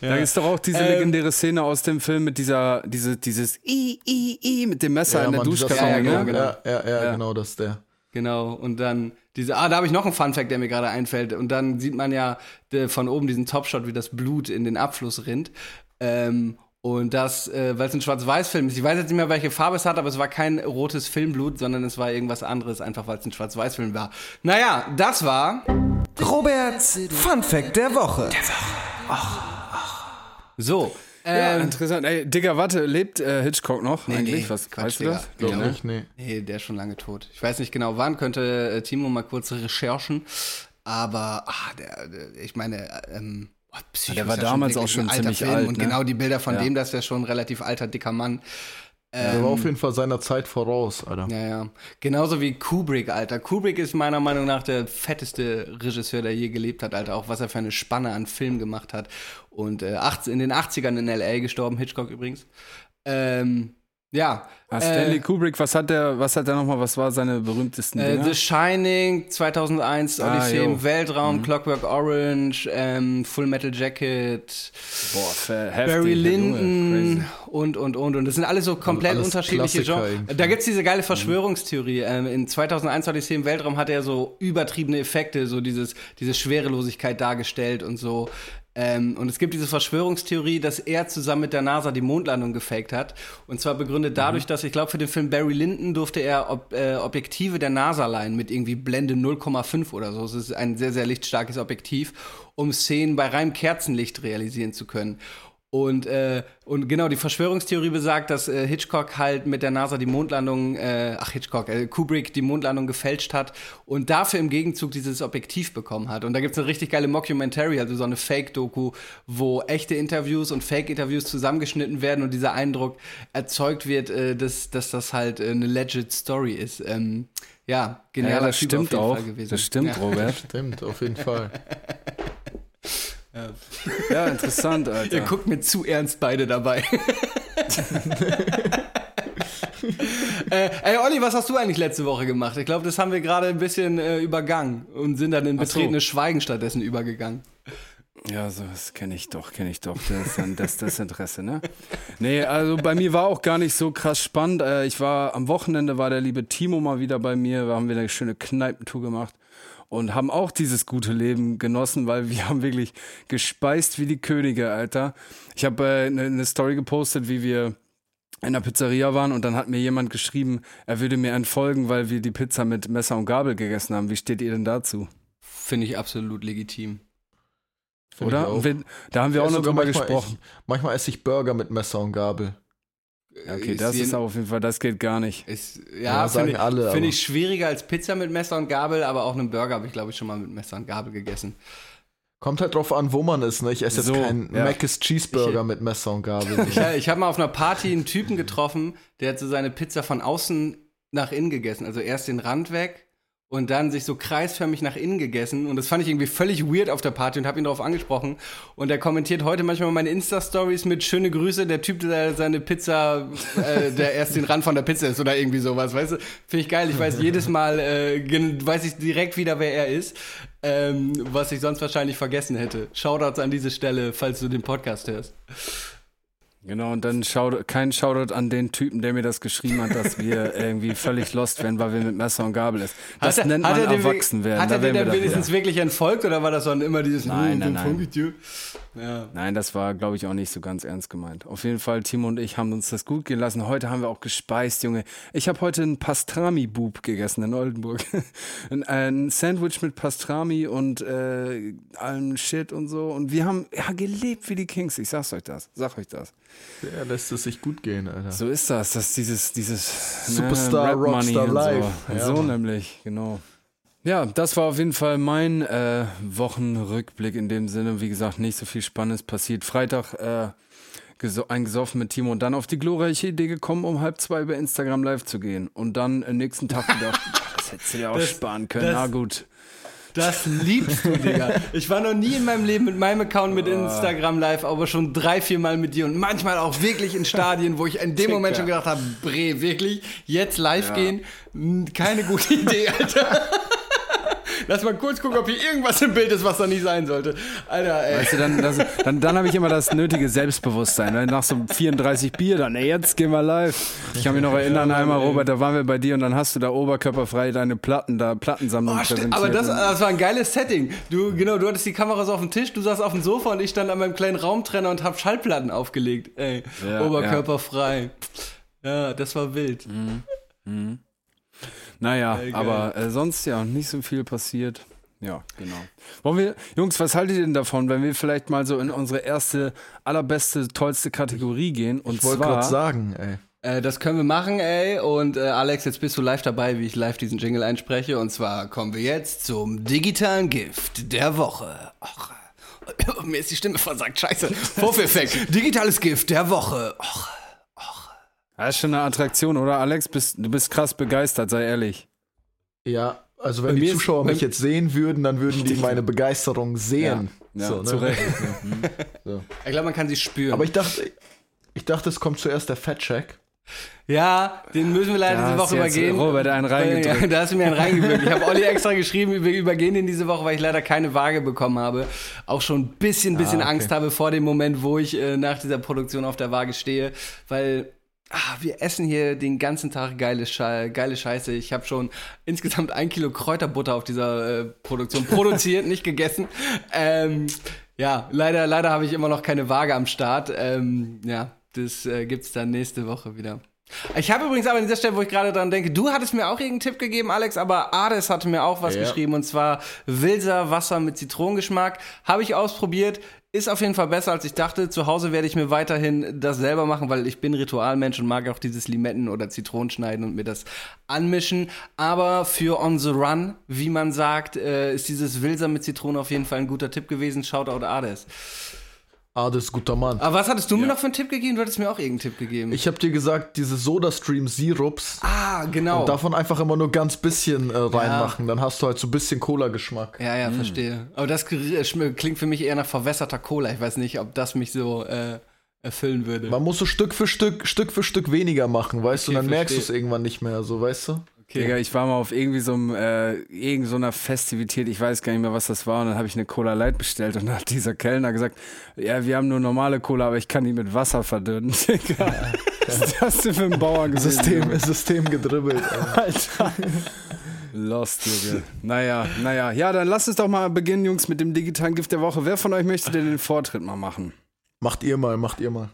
Da ist doch auch diese Ähm, legendäre Szene aus dem Film mit dieser, diese, dieses I, I, I mit dem Messer in der Duschkabine. Song, ja, ne? genau. ja, ja, ja, Ja. genau, das ist der. Genau, und dann diese, ah, da habe ich noch einen Funfact, der mir gerade einfällt. Und dann sieht man ja de, von oben diesen Topshot, wie das Blut in den Abfluss rinnt. Ähm, und das, äh, weil es ein Schwarz-Weiß-Film ist. Ich weiß jetzt nicht mehr, welche Farbe es hat, aber es war kein rotes Filmblut, sondern es war irgendwas anderes, einfach weil es ein Schwarz-Weiß-Film war. Naja, das war. Roberts Fun Fact der Woche. So, Ja, interessant. Ey, Digga, warte, lebt äh, Hitchcock noch Nee, eigentlich? nee, Was, Quatsch, weißt du das? Glaub Glaub Ja. nicht, nee. Nee, der ist schon lange tot. Ich weiß nicht genau wann, könnte äh, Timo mal kurz recherchen. Aber, ah, der, der ich meine, ähm, boah, Psycho Der war ist ja damals wirklich auch schon ein alter ziemlich Film. alt, Und ne? genau die Bilder von Ja. dem, das ist ja schon ein relativ alter, dicker Mann. Der war auf jeden Fall seiner Zeit voraus, Alter. Ja, ja. Genauso wie Kubrick, Alter. Kubrick ist meiner Meinung nach der fetteste Regisseur, der je gelebt hat, Alter. Auch was er für eine Spanne an Film gemacht hat. Und äh, 18, in den 80ern in L.A. gestorben, Hitchcock übrigens. Ähm, ja. Ah, Stanley Äh, Kubrick, was hat der, was hat der nochmal, was war seine berühmtesten Äh, Dinger? The Shining, 2001, Ah, Odyssee jo. im Weltraum, Clockwork Orange, ähm, Full Metal Jacket, Boah, heftig. Barry Lyndon und, und, und. Und das sind alles so komplett alles unterschiedliche Genres. Da gibt's diese geile Verschwörungstheorie. Ähm, in 2001 Odyssee im Weltraum hat er so übertriebene Effekte, so dieses, diese Schwerelosigkeit dargestellt und so. Ähm, und es gibt diese Verschwörungstheorie, dass er zusammen mit der NASA die Mondlandung gefaked hat. Und zwar begründet dadurch, dass ich glaube, für den Film Barry Lyndon durfte er ob, äh, Objektive der NASA leihen mit irgendwie Blende 0,5 oder so. Es ist ein sehr, sehr lichtstarkes Objektiv, um Szenen bei reinem Kerzenlicht realisieren zu können. Und, äh, und genau, die Verschwörungstheorie besagt, dass äh, Hitchcock halt mit der NASA die Mondlandung, äh, ach Hitchcock, äh, Kubrick die Mondlandung gefälscht hat und dafür im Gegenzug dieses Objektiv bekommen hat. Und da gibt's eine richtig geile Mockumentary, also so eine Fake-Doku, wo echte Interviews und Fake-Interviews zusammengeschnitten werden und dieser Eindruck erzeugt wird, äh, dass, dass das halt äh, eine legit Story ist. Ähm, ja, genialer Ja, das Typ stimmt auf jeden auch. Fall gewesen. Das stimmt, ja. Robert. Stimmt, auf jeden Fall. Ja, interessant, Ihr Alter. guckt mir zu ernst beide dabei. äh, ey, Olli, was hast du eigentlich letzte Woche gemacht? Ich glaube, das haben wir gerade ein bisschen äh, übergangen und sind dann in Ach so. betretenes Schweigen stattdessen übergegangen. Ja, so, das kenne ich doch, kenne ich doch. Das ist dann das Desinteresse, ne? Nee, also bei mir war auch gar nicht so krass spannend. Äh, Ich war, am Wochenende war der liebe Timo mal wieder bei mir. Wir haben wieder eine schöne Kneipentour gemacht und haben auch dieses gute Leben genossen, weil wir haben wirklich gespeist wie die Könige, Alter. Ich habe äh, eine ne Story gepostet, wie wir in der Pizzeria waren und dann hat mir jemand geschrieben, er würde mir entfolgen, weil wir die Pizza mit Messer und Gabel gegessen haben. Wie steht ihr denn dazu? Finde ich absolut legitim. Find ich Oder? auch. Wir, da haben wir auch Ja, noch drüber manchmal gesprochen. Ich, manchmal esse ich Burger mit Messer und Gabel. Okay, das ist auf jeden Fall, das geht gar nicht. Ist, Ja, ja, sagen finde ich, alle, find aber- ich schwieriger als Pizza mit Messer und Gabel, aber auch einen Burger habe ich, glaube ich, schon mal mit Messer und Gabel gegessen. Kommt halt drauf an, wo man ist. Ne? Ich esse jetzt So, keinen ja. Mac's Cheeseburger mit Messer und Gabel. Ich, ich habe mal auf einer Party einen Typen getroffen, der hat so seine Pizza von außen nach innen gegessen. Also erst den Rand weg und dann sich so kreisförmig nach innen gegessen. Und das fand ich irgendwie völlig weird auf der Party und habe ihn darauf angesprochen. Und er kommentiert heute manchmal meine Insta-Stories mit schöne Grüße, der Typ, der seine Pizza, äh, der erst den Rand von der Pizza ist oder irgendwie sowas. Weißt du, finde ich geil. Ich weiß jedes Mal, äh, weiß ich direkt wieder, wer er ist. Ähm, was ich sonst wahrscheinlich vergessen hätte. Shoutouts an diese Stelle, falls du den Podcast hörst. Genau, und dann Shoutout, kein Shoutout an den Typen, der mir das geschrieben hat, dass wir irgendwie völlig lost werden, weil wir mit Messer und Gabel essen. Das Hat er- nennt man er den erwachsen werden. Hat er dann da wenigstens wieder. wirklich entfolgt oder war das dann immer dieses Nein, nein, "Hm, nein. Folge ich dir?" Ja. Nein, das war, glaube ich, auch nicht so ganz ernst gemeint. Auf jeden Fall, Timo und ich haben uns das gut gehen lassen. Heute haben wir auch gespeist, Junge. Ich habe heute einen Pastrami-Bub gegessen in Oldenburg. ein, ein Sandwich mit Pastrami und äh, allem Shit und so. Und wir haben ja gelebt wie die Kings. Ich sag's euch das. Sag euch das. Der lässt es sich gut gehen, Alter. So ist das. Das dieses, dieses ne, Superstar, Money Rockstar Life. So, Ja, so nämlich, genau. Ja, das war auf jeden Fall mein äh, Wochenrückblick in dem Sinne. Wie gesagt, nicht so viel Spannendes passiert. Freitag äh, geso eingesoffen mit Timo und dann auf die glorreiche Idee gekommen, um halb zwei bei Instagram live zu gehen. Und dann am nächsten Tag gedacht, das hättest du dir auch Das- sparen können. das- Na gut. Das liebst du, Digga. Ich war noch nie in meinem Leben mit meinem Account mit Instagram live, aber schon drei, vier Mal mit dir und manchmal auch wirklich in Stadien, wo ich in dem Moment schon gedacht habe, Bre, wirklich, jetzt live Ja. gehen, Hm, keine gute Idee, Alter. Lass mal kurz gucken, ob hier irgendwas im Bild ist, was da nicht sein sollte. Alter, ey. Weißt du, dann, das, dann, dann habe ich immer das nötige Selbstbewusstsein. Ne? Nach so 34 Bier, dann, ey, jetzt gehen wir live. Ich kann mich noch erinnern, einmal, Robert, da waren wir bei dir und dann hast du da oberkörperfrei deine Platten, da Plattensammlung Oh, präsentiert. aber das, Und- das war ein geiles Setting. Du, genau, du hattest die Kameras auf dem Tisch, du saßt auf dem Sofa und ich stand an meinem kleinen Raumtrenner und hab Schallplatten aufgelegt. Ey, Ja, oberkörperfrei. Ja. das war wild. Naja, Geil, geil. aber äh, sonst ja, nicht so viel passiert. Ja, genau. Wollen wir, Jungs, was haltet ihr denn davon, wenn wir vielleicht mal so in unsere erste, allerbeste, tollste Kategorie gehen? Und Ich wollte gerade sagen, ey. Äh, das können wir machen, ey. Und äh, Alex, jetzt bist du live dabei, wie ich live diesen Jingle einspreche. Und zwar kommen wir jetzt zum digitalen Gift der Woche. Och, äh, mir ist die Stimme versagt. Scheiße. Vorführeffekt. Digitales Gift der Woche. Och. Das ist schon eine Attraktion, oder Alex? Bist, du bist krass begeistert, sei ehrlich. Ja, also wenn Bei die Zuschauer mich jetzt sehen würden, dann würden die meine Begeisterung sehen. Ja, So, ne? zu Recht. Ich glaube, man kann sie spüren. Aber ich dachte, ich dachte, es kommt zuerst der Fettcheck. ja, den müssen wir leider Da diese Woche übergehen. Robert einen reingedrückt. Ja, da hast du mir einen reingedrückt. Ich habe Olli extra geschrieben, wir übergehen den diese Woche, weil ich leider keine Waage bekommen habe. Auch schon ein bisschen, bisschen Ah, okay. Angst habe vor dem Moment, wo ich äh, nach dieser Produktion auf der Waage stehe, weil ah, wir essen hier den ganzen Tag geile, Schei geile Scheiße. Ich habe schon insgesamt ein Kilo Kräuterbutter auf dieser äh, Produktion produziert, nicht gegessen. Ähm, ja, leider, leider habe ich immer noch keine Waage am Start. Ähm, ja, das äh, gibt's dann nächste Woche wieder. Ich habe übrigens aber an dieser Stelle, wo ich gerade dran denke, du hattest mir auch irgendeinen Tipp gegeben, Alex, aber Ades hatte mir auch was Ja. geschrieben und zwar Wilser Wasser mit Zitronengeschmack. Habe ich ausprobiert, ist auf jeden Fall besser als ich dachte. Zu Hause werde ich mir weiterhin das selber machen, weil ich bin Ritualmensch und mag auch dieses Limetten oder Zitronenschneiden und mir das anmischen. Aber für On the Run, wie man sagt, äh, ist dieses Wilser mit Zitrone auf jeden Fall ein guter Tipp gewesen. Shoutout Ades. Ah, das ist guter Mann. Aber was hattest du mir noch für einen Tipp gegeben? Du hattest mir auch irgendeinen Tipp gegeben. Ich habe dir gesagt, diese Soda-Stream-Sirups, ah, genau. davon einfach immer nur ganz bisschen äh, reinmachen. Dann hast du halt so ein bisschen Cola-Geschmack. Ja, ja, verstehe. Aber das schm- klingt für mich eher nach verwässerter Cola. Ich weiß nicht, ob das mich so äh, erfüllen würde. Man muss so Stück für Stück, Stück für Stück weniger machen, weißt du? Okay, Und dann merkst du es verstehe. irgendwann nicht mehr, so, weißt du? Digga, ich war mal auf irgendwie so einem, äh, irgend so einer Festivität, ich weiß gar nicht mehr, was das war, und dann habe ich eine Cola Light bestellt und dann hat dieser Kellner gesagt, ja, wir haben nur normale Cola, aber ich kann die mit Wasser verdünnen. Digga, was ist das denn für ein Bauer gewesen? System, System gedribbelt. Alter. Lost, Junge. Naja, naja. Ja, dann lasst uns doch mal beginnen, Jungs, mit dem digitalen Gift der Woche. Wer von euch möchte denn den Vortritt mal machen? Macht ihr mal, macht ihr mal.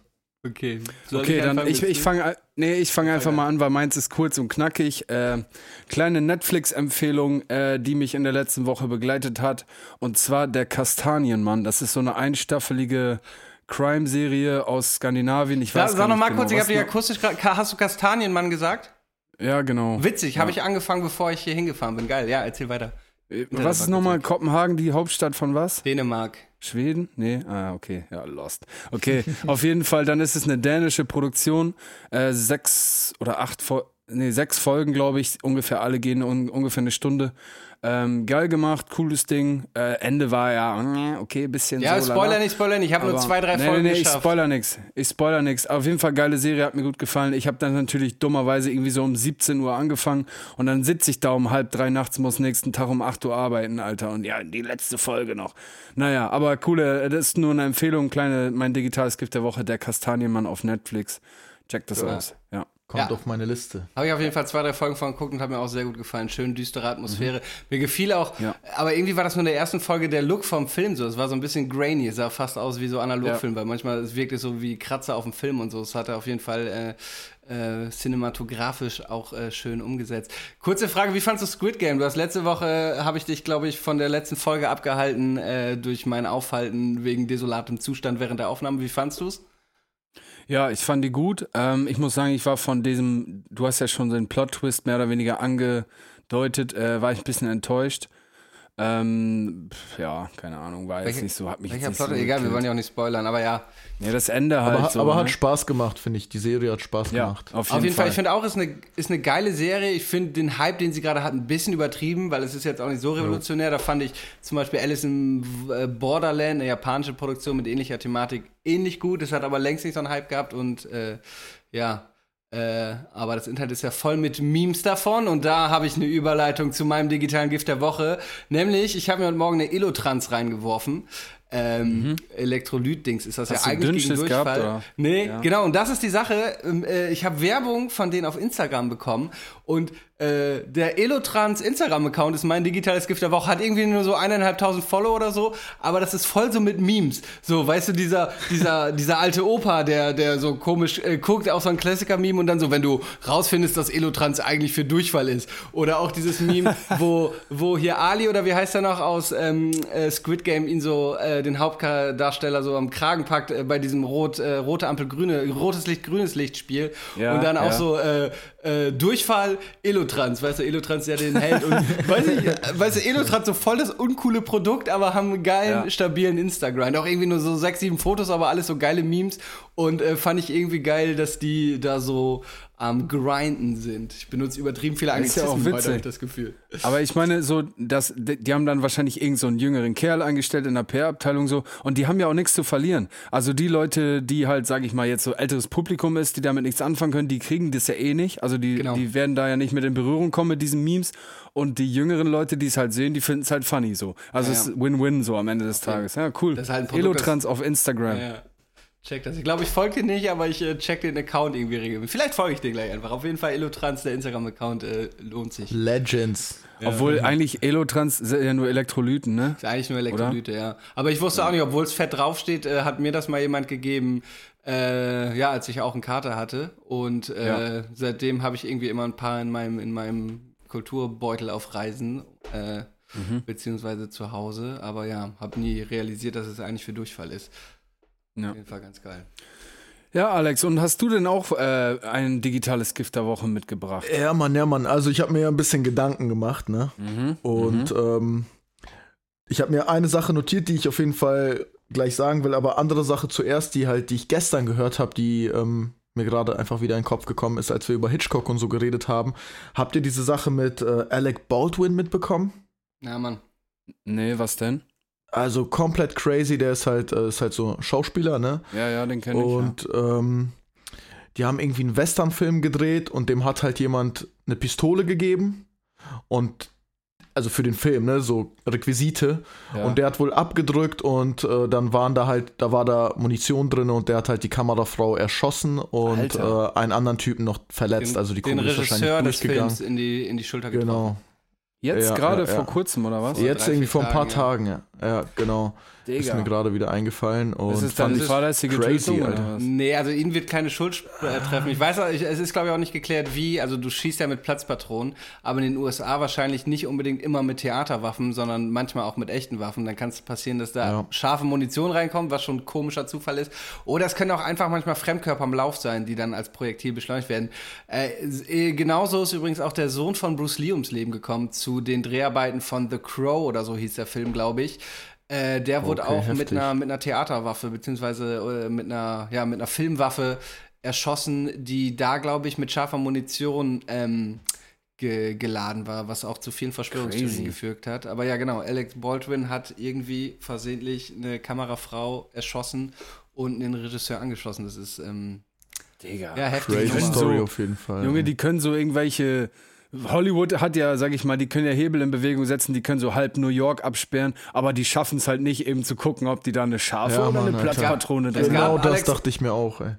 Okay. Soll Okay, dann anfangen ich, ich fange nee, ich fange einfach mal an, weil meins ist kurz und knackig. Äh, kleine Netflix-Empfehlung, äh, die mich in der letzten Woche begleitet hat. Und zwar der Kastanienmann. Das ist so eine einstaffelige Crime-Serie aus Skandinavien. Ich Sag, weiß sag noch mal genau, kurz, ich habe dich akustisch gerade. Hast du Kastanienmann gesagt? Ja, genau. Witzig, habe ich angefangen, bevor ich hier hingefahren bin. Geil, ja, erzähl weiter. Äh, das Was ist nochmal Kopenhagen, die Hauptstadt von was? Dänemark. Schweden? Nee, ah, okay, ja, lost. Okay, auf jeden Fall, dann ist es eine dänische Produktion. Äh, sechs oder acht, nee, sechs Folgen, glaube ich, ungefähr alle gehen un ungefähr eine Stunde. Ähm, geil gemacht, cooles Ding. Äh, Ende war ja, okay, bisschen Ja, so. Spoiler nicht, Spoiler nicht. Ich habe nur zwei, drei nee, Folgen nee, nee, ich geschafft. spoiler nix. Ich spoiler nix. Auf jeden Fall geile Serie, hat mir gut gefallen. Ich habe dann natürlich dummerweise irgendwie so um 17 Uhr angefangen und dann sitze ich da um halb drei nachts, muss nächsten Tag um 8 Uhr arbeiten, Alter. Und ja, die letzte Folge noch. Naja, aber coole, das ist nur eine Empfehlung, kleine, mein digitales Gift der Woche, der Kastanienmann auf Netflix. Check das aus. Ja. Kommt Ja. auf meine Liste. Habe ich auf jeden Fall zwei, drei Folgen von geguckt und hat mir auch sehr gut gefallen. Schön düstere Atmosphäre. Mir gefiel auch, Ja. aber irgendwie war das nur in der ersten Folge der Look vom Film so. Es war so ein bisschen grainy, es sah fast aus wie so Analogfilm, weil manchmal es wirkte so wie Kratzer auf dem Film und so. Es hat er auf jeden Fall äh, äh, cinematografisch auch äh, schön umgesetzt. Kurze Frage, wie fandst du Squid Game? Du hast letzte Woche, äh, habe ich dich, glaube ich, von der letzten Folge abgehalten äh, durch mein Aufhalten wegen desolatem Zustand während der Aufnahme. Wie fandst du es? Ja, ich fand die gut. Ähm, ich muss sagen, ich war von diesem, du hast ja schon den Plot-Twist mehr oder weniger angedeutet, äh, war ich ein bisschen enttäuscht. Ähm, pf, ja, keine Ahnung, war jetzt Welche- nicht so, hat mich Welcher jetzt nicht Plot? so Egal, wir wollen ja auch nicht spoilern, aber ja. Ja, das Ende halt Aber, so. aber ne? hat Spaß gemacht, finde ich. Die Serie hat Spaß ja, gemacht. auf jeden, Auf jeden Fall, Fall. ich finde auch, es ist eine, ist eine geile Serie. Ich finde den Hype, den sie gerade hat, ein bisschen übertrieben, weil es ist jetzt auch nicht so revolutionär. Da fand ich zum Beispiel Alice in äh, Borderland, eine japanische Produktion mit ähnlicher Thematik, ähnlich gut. Es hat aber längst nicht so einen Hype gehabt und äh, ja. Äh, aber das Internet ist ja voll mit Memes davon und da habe ich eine Überleitung zu meinem digitalen Gift der Woche. Nämlich, ich habe mir heute Morgen eine Elotrans reingeworfen. Ähm, Elektrolyt-Dings ist das Mhm. Hast ja du eigentlich gegen Durchfall. gehabt, oder? Nee, Ja. genau, und das ist die Sache. Ähm, äh, Ich habe Werbung von denen auf Instagram bekommen und äh, der Elotrans Instagram-Account ist mein digitales Gift der Woche, hat irgendwie nur so eineinhalbtausend Follower oder so, aber das ist voll so mit Memes. So, weißt du, dieser, dieser, dieser alte Opa, der, der so komisch äh, guckt, auch so ein Klassiker-Meme und dann so, wenn du rausfindest, dass Elotrans eigentlich für Durchfall ist. Oder auch dieses Meme, wo, wo hier Ali oder wie heißt er noch aus ähm, äh, Squid Game ihn so, äh, den Hauptdarsteller so am Kragen packt äh, bei diesem rot, rote Ampel, grüne, rotes Licht, grünes Licht-Spiel. Ja, und dann auch ja. so, Durchfall, Elotrans, weißt du, Elotrans ja den hält und weiß ich, weißt du, Elotrans so voll das uncoole Produkt, aber haben einen geilen, Ja. stabilen Instagram. Auch irgendwie nur so sechs, sieben Fotos, aber alles so geile Memes und äh, fand ich irgendwie geil, dass die da so am Grinden sind. Ich benutze übertrieben viele Ist ja auch Anglizismen heute, witzig. habe ich das Gefühl. Aber ich meine, so, das, die haben dann wahrscheinlich irgend so einen jüngeren Kerl eingestellt in der PR-Abteilung so und die haben ja auch nichts zu verlieren. Also die Leute, die halt, sag ich mal, jetzt so älteres Publikum ist, die damit nichts anfangen können, die kriegen das ja eh nicht. Also die, Genau. die werden da ja nicht mit in Berührung kommen mit diesen Memes. Und die jüngeren Leute, die es halt sehen, die finden es halt funny so. Also Ja, es ja. ist Win-Win so am Ende des Tages. Ja, cool. Das ist halt Elotrans auf Instagram. Ja. Check das. Ich glaube, ich folge dir nicht, aber ich äh, check den Account irgendwie regelmäßig. Vielleicht folge ich dir gleich einfach. Auf jeden Fall Elotrans, der Instagram-Account, äh, lohnt sich. Legends. Obwohl eigentlich Elotrans sind ja nur Elektrolyten, ne? Ist eigentlich nur Elektrolyte, ja. Aber ich wusste auch nicht, obwohl es fett draufsteht, äh, hat mir das mal jemand gegeben, äh, ja, als ich auch einen Kater hatte. Und äh, Ja. seitdem habe ich irgendwie immer ein paar in meinem, in meinem Kulturbeutel auf Reisen, äh, Mhm. beziehungsweise zu Hause. Aber ja, habe nie realisiert, dass es eigentlich für Durchfall ist. Ja. Auf jeden Fall ganz geil. Ja, Alex, und hast du denn auch äh, ein digitales Gift der Woche mitgebracht? Ja, Mann, ja, Mann. Also ich habe mir ja ein bisschen Gedanken gemacht, ne? Mhm. Und ähm, ich habe mir eine Sache notiert, die ich auf jeden Fall gleich sagen will, aber andere Sache zuerst, die halt, die ich gestern gehört habe, die ähm, mir gerade einfach wieder in den Kopf gekommen ist, als wir über Hitchcock und so geredet haben. Habt ihr diese Sache mit äh, Alec Baldwin mitbekommen? Ja, Mann. Nee, was denn? Also komplett crazy, der ist halt, äh, ist halt so Schauspieler, ne? Ja, ja, den kenne ich. Und ähm, die haben irgendwie einen Westernfilm gedreht und dem hat halt jemand eine Pistole gegeben und also für den Film, ne, so Requisite. Ja. Und der hat wohl abgedrückt und äh, dann waren da halt, da war da Munition drin und der hat halt die Kamerafrau erschossen und äh, einen anderen Typen noch verletzt. also die den Kugel ist wahrscheinlich durchgegangen. In die, in die Schulter getroffen. Genau. Jetzt Ja, gerade ja, vor ja. kurzem, oder was? Jetzt irgendwie vor ein paar Tagen, Tagen, ja. Ja, genau. Ist mir gerade wieder eingefallen. Und Ist es fand dann ich fahrlässige crazy, Tötung, Alter. oder was? Nee, also ihn wird keine Schuld äh, treffen. Ich weiß, auch, ich, es ist glaube ich auch nicht geklärt, wie. Also du schießt ja mit Platzpatronen, aber in den USA wahrscheinlich nicht unbedingt immer mit Theaterwaffen, sondern manchmal auch mit echten Waffen. Dann kann es passieren, dass da Ja. scharfe Munition reinkommt, was schon ein komischer Zufall ist. Oder es können auch einfach manchmal Fremdkörper am Lauf sein, die dann als Projektil beschleunigt werden. Äh, äh, genauso ist übrigens auch der Sohn von Bruce Lee ums Leben gekommen zu den Dreharbeiten von The Crow oder so hieß der Film, glaube ich. Äh, der wurde Okay, auch mit einer, mit einer Theaterwaffe, beziehungsweise äh, mit einer, ja, mit einer Filmwaffe erschossen, die da, glaube ich, mit scharfer Munition ähm, ge geladen war, was auch zu vielen Verschwörungstheorien geführt hat. Aber ja, genau, Alex Baldwin hat irgendwie versehentlich eine Kamerafrau erschossen und einen Regisseur angeschossen. Das ist ähm, Digga. ja heftig. Crazy. Story So- auf jeden Fall. Junge, die können so irgendwelche. Hollywood hat ja, sag ich mal, die können ja Hebel in Bewegung setzen, die können so halb New York absperren, aber die schaffen es halt nicht eben zu gucken, ob die da eine scharfe Ja, oder Mann, eine Alter. Platzpatrone drin Es haben. genau das Alex- dachte ich mir auch, ey.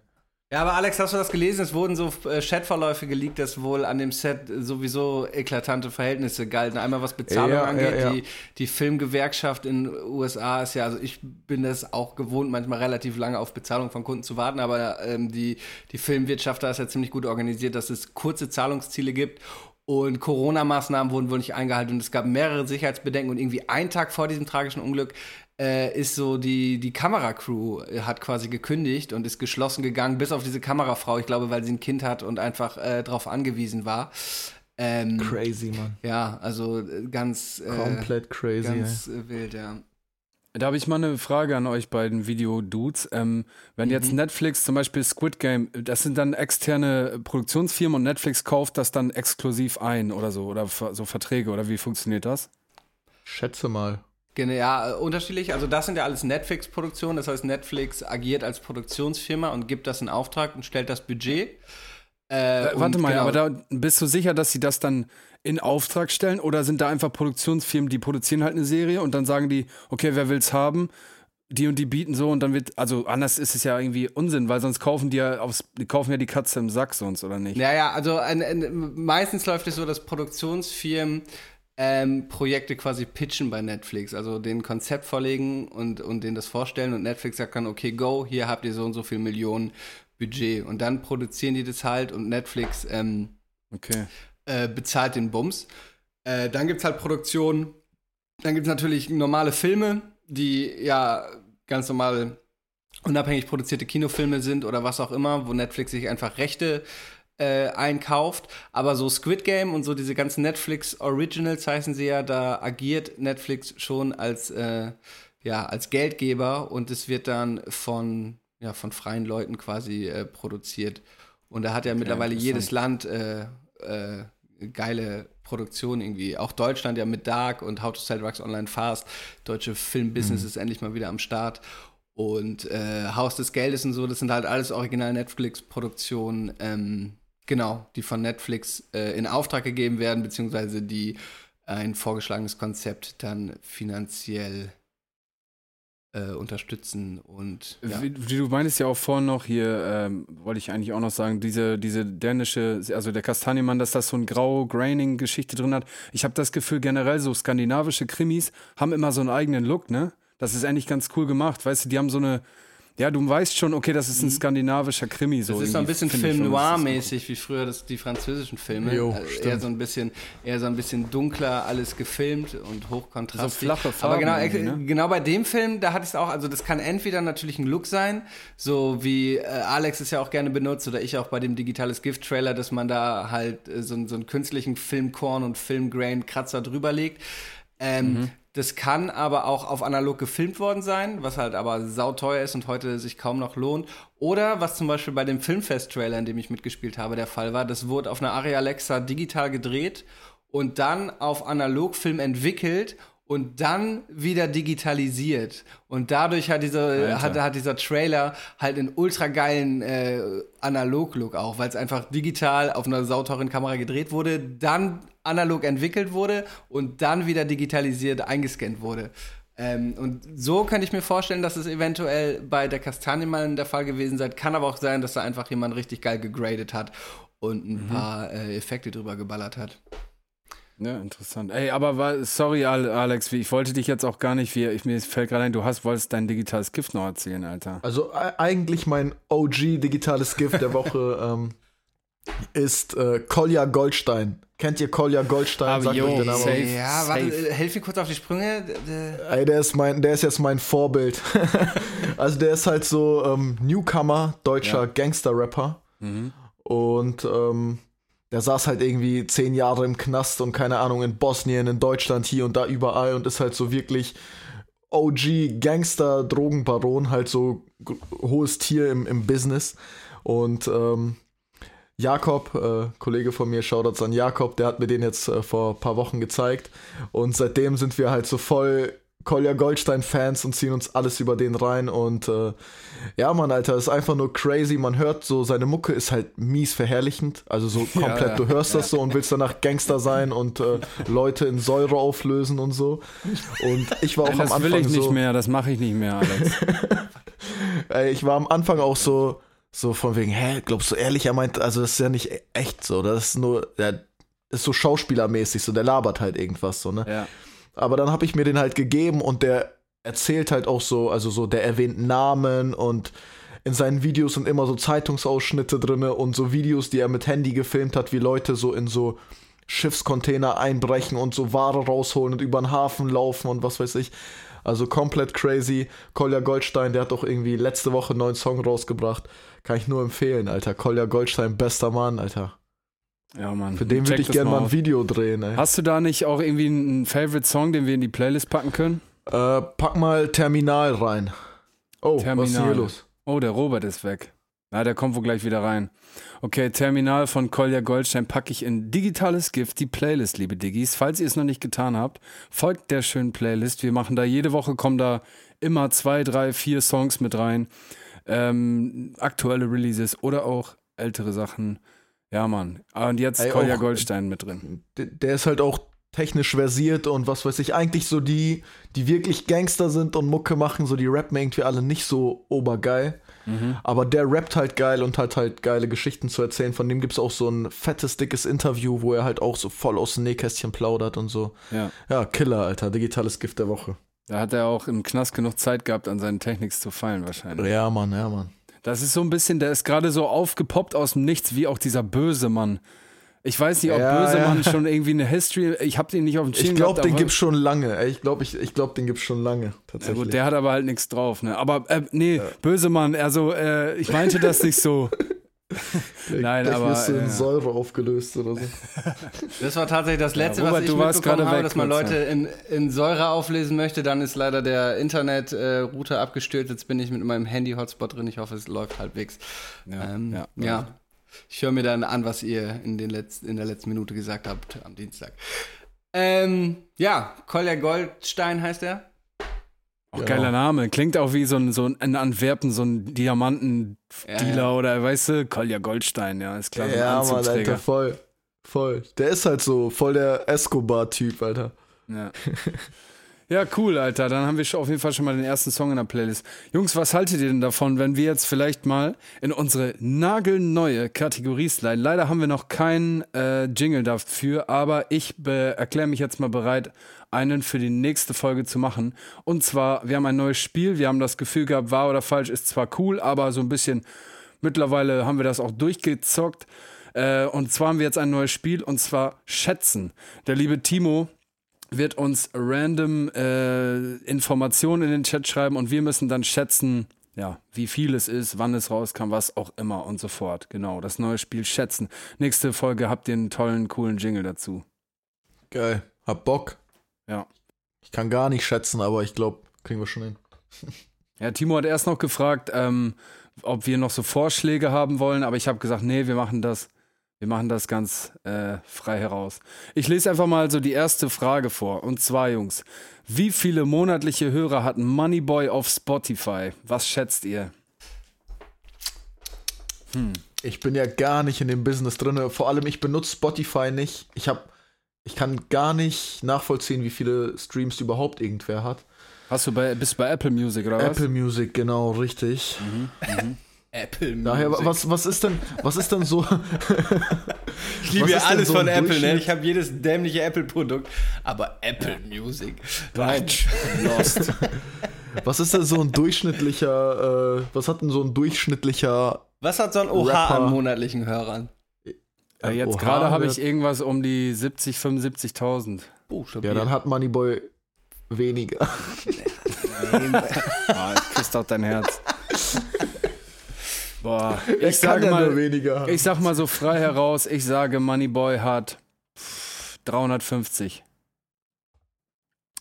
Ja, aber Alex, hast du das gelesen? Es wurden so äh, Chatverläufe geleakt, dass wohl an dem Set sowieso eklatante Verhältnisse galten. Einmal was Bezahlung Ja, angeht, ja, ja. Die, die Filmgewerkschaft in den USA ist ja, also ich bin das auch gewohnt, manchmal relativ lange auf Bezahlung von Kunden zu warten, aber ähm, die, die Filmwirtschaft da ist ja ziemlich gut organisiert, dass es kurze Zahlungsziele gibt. Und Corona-Maßnahmen wurden wohl nicht eingehalten und es gab mehrere Sicherheitsbedenken und irgendwie einen Tag vor diesem tragischen Unglück äh, ist so die, die Kameracrew äh, hat quasi gekündigt und ist geschlossen gegangen, bis auf diese Kamerafrau, ich glaube, weil sie ein Kind hat und einfach äh, darauf angewiesen war. Ähm, Crazy, Mann. ja, also äh, ganz, äh, Komplett crazy, ganz äh, wild, ja. Da habe ich mal eine Frage an euch beiden Video-Dudes. Ähm, wenn jetzt Netflix zum Beispiel Squid Game, das sind dann externe Produktionsfirmen und Netflix kauft das dann exklusiv ein oder so, oder so Verträge, oder wie funktioniert das? Schätze mal. Genau, ja, unterschiedlich. Also das sind ja alles Netflix-Produktionen. Das heißt, Netflix agiert als Produktionsfirma und gibt das in Auftrag und stellt das Budget. Äh, Äh, Warte mal, genau, aber da bist du sicher, dass sie das dann in Auftrag stellen oder sind da einfach Produktionsfirmen, die produzieren halt eine Serie und dann sagen die, okay, wer will's haben? die und die bieten so und dann wird, also anders ist es ja irgendwie Unsinn, weil sonst kaufen die ja aufs, die kaufen ja die Katze im Sack sonst, oder nicht? Ja, ja, also ein, ein, meistens läuft es so, dass Produktionsfirmen ähm, Projekte quasi pitchen bei Netflix, also den Konzept vorlegen und, und denen das vorstellen und Netflix sagt dann, okay, go, hier habt ihr so und so viel Millionen Budget und dann produzieren die das halt und Netflix ähm, Okay. Äh, bezahlt den Bums. Äh, dann gibt es halt Produktionen, dann gibt es natürlich normale Filme, die ja ganz normal unabhängig produzierte Kinofilme sind oder was auch immer, wo Netflix sich einfach Rechte äh, einkauft. Aber so Squid Game und so diese ganzen Netflix Originals heißen sie ja, da agiert Netflix schon als, äh, ja, als Geldgeber und es wird dann von, ja, von freien Leuten quasi äh, produziert. Und da hat ja mittlerweile jedes Land äh, äh, geile Produktion irgendwie. Auch Deutschland ja mit Dark und How to Sell Drugs Online Fast. Deutsche Filmbusiness ist endlich mal wieder am Start. Und äh, Haus des Geldes und so, das sind halt alles original Netflix-Produktionen, ähm, genau, die von Netflix äh, in Auftrag gegeben werden, beziehungsweise die ein vorgeschlagenes Konzept dann finanziell äh, unterstützen und ja. Wie, wie du meintest ja auch vorhin noch hier, ähm, wollte ich eigentlich auch noch sagen, diese, diese dänische, also der Kastanjemann, dass das so ein grau Graining-Geschichte drin hat. Ich habe das Gefühl, generell so skandinavische Krimis haben immer so einen eigenen Look, ne? Das ist eigentlich ganz cool gemacht, weißt du, die haben so eine, ja, du weißt schon, okay, das ist ein skandinavischer Krimi. So Mhm. Das ist so ein bisschen Film Noir-mäßig, wie früher das, die französischen Filme. Jo, Also eher so ein bisschen, eher so ein bisschen dunkler, alles gefilmt und hochkontrastig. So flache Aber Farben genau, irgendwie, ne? genau bei dem Film, da hatte ich es auch, also das kann entweder natürlich ein Look sein, so wie äh, Alex es ja auch gerne benutzt oder ich auch bei dem Digitales Gift-Trailer, dass man da halt äh, so, einen- so einen künstlichen Filmkorn und Filmgrain-Kratzer drüber legt. Ähm, Mhm. Das kann aber auch auf analog gefilmt worden sein, was halt aber sauteuer ist und heute sich kaum noch lohnt. Oder was zum Beispiel bei dem Filmfest-Trailer, in dem ich mitgespielt habe, der Fall war, das wurde auf einer Arri Alexa digital gedreht und dann auf Analogfilm entwickelt und dann wieder digitalisiert. Und dadurch hat dieser, hat, hat dieser Trailer halt einen ultra geilen äh, Analog-Look auch, weil es einfach digital auf einer sauteuren Kamera gedreht wurde, dann analog entwickelt wurde und dann wieder digitalisiert eingescannt wurde. Ähm, und so könnte ich mir vorstellen, dass es eventuell bei der Kastanienmann der Fall gewesen sein kann, aber auch sein, dass da einfach jemand richtig geil gegradet hat und ein paar äh, Effekte drüber geballert hat. Ja, interessant. Ey, aber war, sorry, Al- Alex, ich wollte dich jetzt auch gar nicht, wie, ich, mir fällt gerade ein, du hast, wolltest dein digitales Gift noch erzählen, Alter. Also e- eigentlich mein OG digitales Gift der Woche ähm, ist äh, Kolja Goldstein. Kennt ihr Kolja Goldstein? Aber Sagt yo, euch der Name safe. Ja, warte, safe. äh, helf mir kurz auf die Sprünge. Ey, der ist mein, der ist jetzt mein Vorbild. also der ist halt so ähm, Newcomer, deutscher Gangster-Rapper. Und ähm, der saß halt irgendwie zehn Jahre im Knast und keine Ahnung, in Bosnien, in Deutschland, hier und da überall und ist halt so wirklich OG Gangster, Drogenbaron, halt so hohes Tier im, im Business. Und ähm, Jakob, äh, Kollege von mir, Shoutouts an Jakob, der hat mir den jetzt äh, vor ein paar Wochen gezeigt. Und seitdem sind wir halt so voll Kolja Goldstein-Fans und ziehen uns alles über den rein. Und äh, ja, Mann, Alter, ist einfach nur crazy. Man hört so, seine Mucke ist halt mies verherrlichend. Also so komplett, ja. du hörst das so und willst danach Gangster sein und äh, Leute in Säure auflösen und so. Und ich war auch das am Anfang will ich nicht so, mehr, das mache ich nicht mehr, Alex. Ey, ich war am Anfang auch so, so von wegen, hä, glaubst du ehrlich, er meint, also das ist ja nicht echt so, das ist nur, der ist so schauspielermäßig, so der labert halt irgendwas so, ne? ja. Aber dann habe ich mir den halt gegeben und der erzählt halt auch so, also so, der erwähnt Namen und in seinen Videos sind immer so Zeitungsausschnitte drinne und so Videos, die er mit Handy gefilmt hat, wie Leute so in so Schiffscontainer einbrechen und so Ware rausholen und über den Hafen laufen und was weiß ich. Also komplett crazy. Kolja Goldstein, der hat doch irgendwie letzte Woche einen neuen Song rausgebracht. Kann ich nur empfehlen, Alter. Kolja Goldstein, bester Mann, Alter. Ja, Mann. Für den würde ich gerne mal ein. Video drehen, ey. Hast du da nicht auch irgendwie einen Favorite-Song, den wir in die Playlist packen können? Äh, pack mal Terminal rein. Oh, was ist Terminal. hier los? Oh, der Robert ist weg. Na, der kommt wohl gleich wieder rein. Okay, Terminal von Kolja Goldstein packe ich in digitales Gift, die Playlist, liebe Diggis. Falls ihr es noch nicht getan habt, folgt der schönen Playlist. Wir machen da jede Woche, kommen da immer zwei, drei, vier Songs mit rein. Ähm, aktuelle Releases oder auch ältere Sachen. Ja, Mann. Ah, Und jetzt Ey, Kolja auch- Goldstein mit drin. Der, ist halt auch technisch versiert und was weiß ich. Eigentlich so die, die wirklich Gangster sind und Mucke machen, so die rappen irgendwie alle nicht so obergeil. Aber der rappt halt geil und hat halt geile Geschichten zu erzählen. Von dem gibt es auch so ein fettes, dickes Interview, wo er halt auch so voll aus dem Nähkästchen plaudert und so. Ja. Ja, Killer, Alter. Digitales Gift der Woche. Da hat er auch im Knast genug Zeit gehabt, an seinen Techniks zu feilen, wahrscheinlich. Ja, Mann, ja, Mann. Das ist so ein bisschen, der ist gerade so aufgepoppt aus dem Nichts, wie auch dieser böse Mann. Ich weiß nicht, ob Ja, böse ja. Mann schon irgendwie eine History, ich habe den nicht auf dem Schirm Ich glaube, den gibt's schon lange. Ey, ich glaube, ich, ich glaub, den gibt's schon lange. Ja Tatsächlich. gut, der hat aber halt nichts drauf, ne? Aber äh, nee, böse Mann, also äh, ich meinte das nicht so. Nein, Gleich aber, wirst du in äh, Säure aufgelöst oder so. Das war tatsächlich das Letzte, Robert, was ich du warst mitbekommen habe, weg dass man Leute in, in Säure auflesen möchte. Dann ist leider der Internetrouter abgestürzt. Jetzt bin ich mit meinem Handy-Hotspot drin. Ich hoffe, es läuft halbwegs. Ja, ähm, ja. ja. Ich höre mir dann an, was ihr in, den letzten, in der letzten Minute gesagt habt am Dienstag. Ähm, ja, Kolja Goldstein heißt er. Auch Genau. geiler Name. Klingt auch wie so ein, so ein in Antwerpen, so ein Diamantendealer Ja, ja. oder weißt du, Kolja Goldstein, ja, ist klar. so ja, Mann. Alter, voll. Voll. Der ist halt so voll der Escobar-Typ, Alter. Ja. ja, cool, Alter. Dann haben wir schon auf jeden Fall schon mal den ersten Song in der Playlist. Jungs, was haltet ihr denn davon, wenn wir jetzt vielleicht mal in unsere nagelneue Kategorie sliden? Leider haben wir noch keinen äh, Jingle dafür, aber ich erkläre mich jetzt mal bereit, einen für die nächste Folge zu machen. Und zwar, wir haben ein neues Spiel. Wir haben das Gefühl gehabt, wahr oder falsch ist zwar cool, aber so ein bisschen mittlerweile haben wir das auch durchgezockt. Äh, und zwar haben wir jetzt ein neues Spiel und zwar Schätzen. Der liebe Timo wird uns random äh, Informationen in den Chat schreiben und wir müssen dann schätzen, ja, wie viel es ist, wann es rauskam, was auch immer und so fort. Genau, das neue Spiel schätzen. Nächste Folge habt ihr einen tollen, coolen Jingle dazu. Geil. Hab Bock. Ja. Ich kann gar nicht schätzen, aber ich glaube, kriegen wir schon hin. Ja, Timo hat erst noch gefragt, ähm, ob wir noch so Vorschläge haben wollen, aber ich habe gesagt, nee, wir machen das, wir machen das ganz äh, frei heraus. Ich lese einfach mal so die erste Frage vor. Und zwar, Jungs, wie viele monatliche Hörer hat Moneyboy auf Spotify? Was schätzt ihr? Ich bin ja gar nicht in dem Business drin. Vor allem, ich benutze Spotify nicht. Ich hab, ich kann gar nicht nachvollziehen, wie viele Streams überhaupt irgendwer hat. Hast du bei, bist du bei Apple Music oder Apple Music, genau, richtig. Apple Daher, Music. was, was ist denn, was ist denn so? Ich liebe was ja alles so von Apple, ne? Ich habe jedes dämliche Apple-Produkt, aber Apple Music. was? Lost. Was ist denn so ein durchschnittlicher, äh, was hat denn so ein durchschnittlicher Was hat so ein OH Rapper. an monatlichen Hörern? Ja, jetzt gerade habe ich irgendwas um die 70, 75.000. Oh, Ja, dann hat Moneyboy weniger. Ich küsst auch dein Herz. Boah, ich, Ich sage ja nur mal, ich sag mal so frei heraus, ich sage Moneyboy hat 350.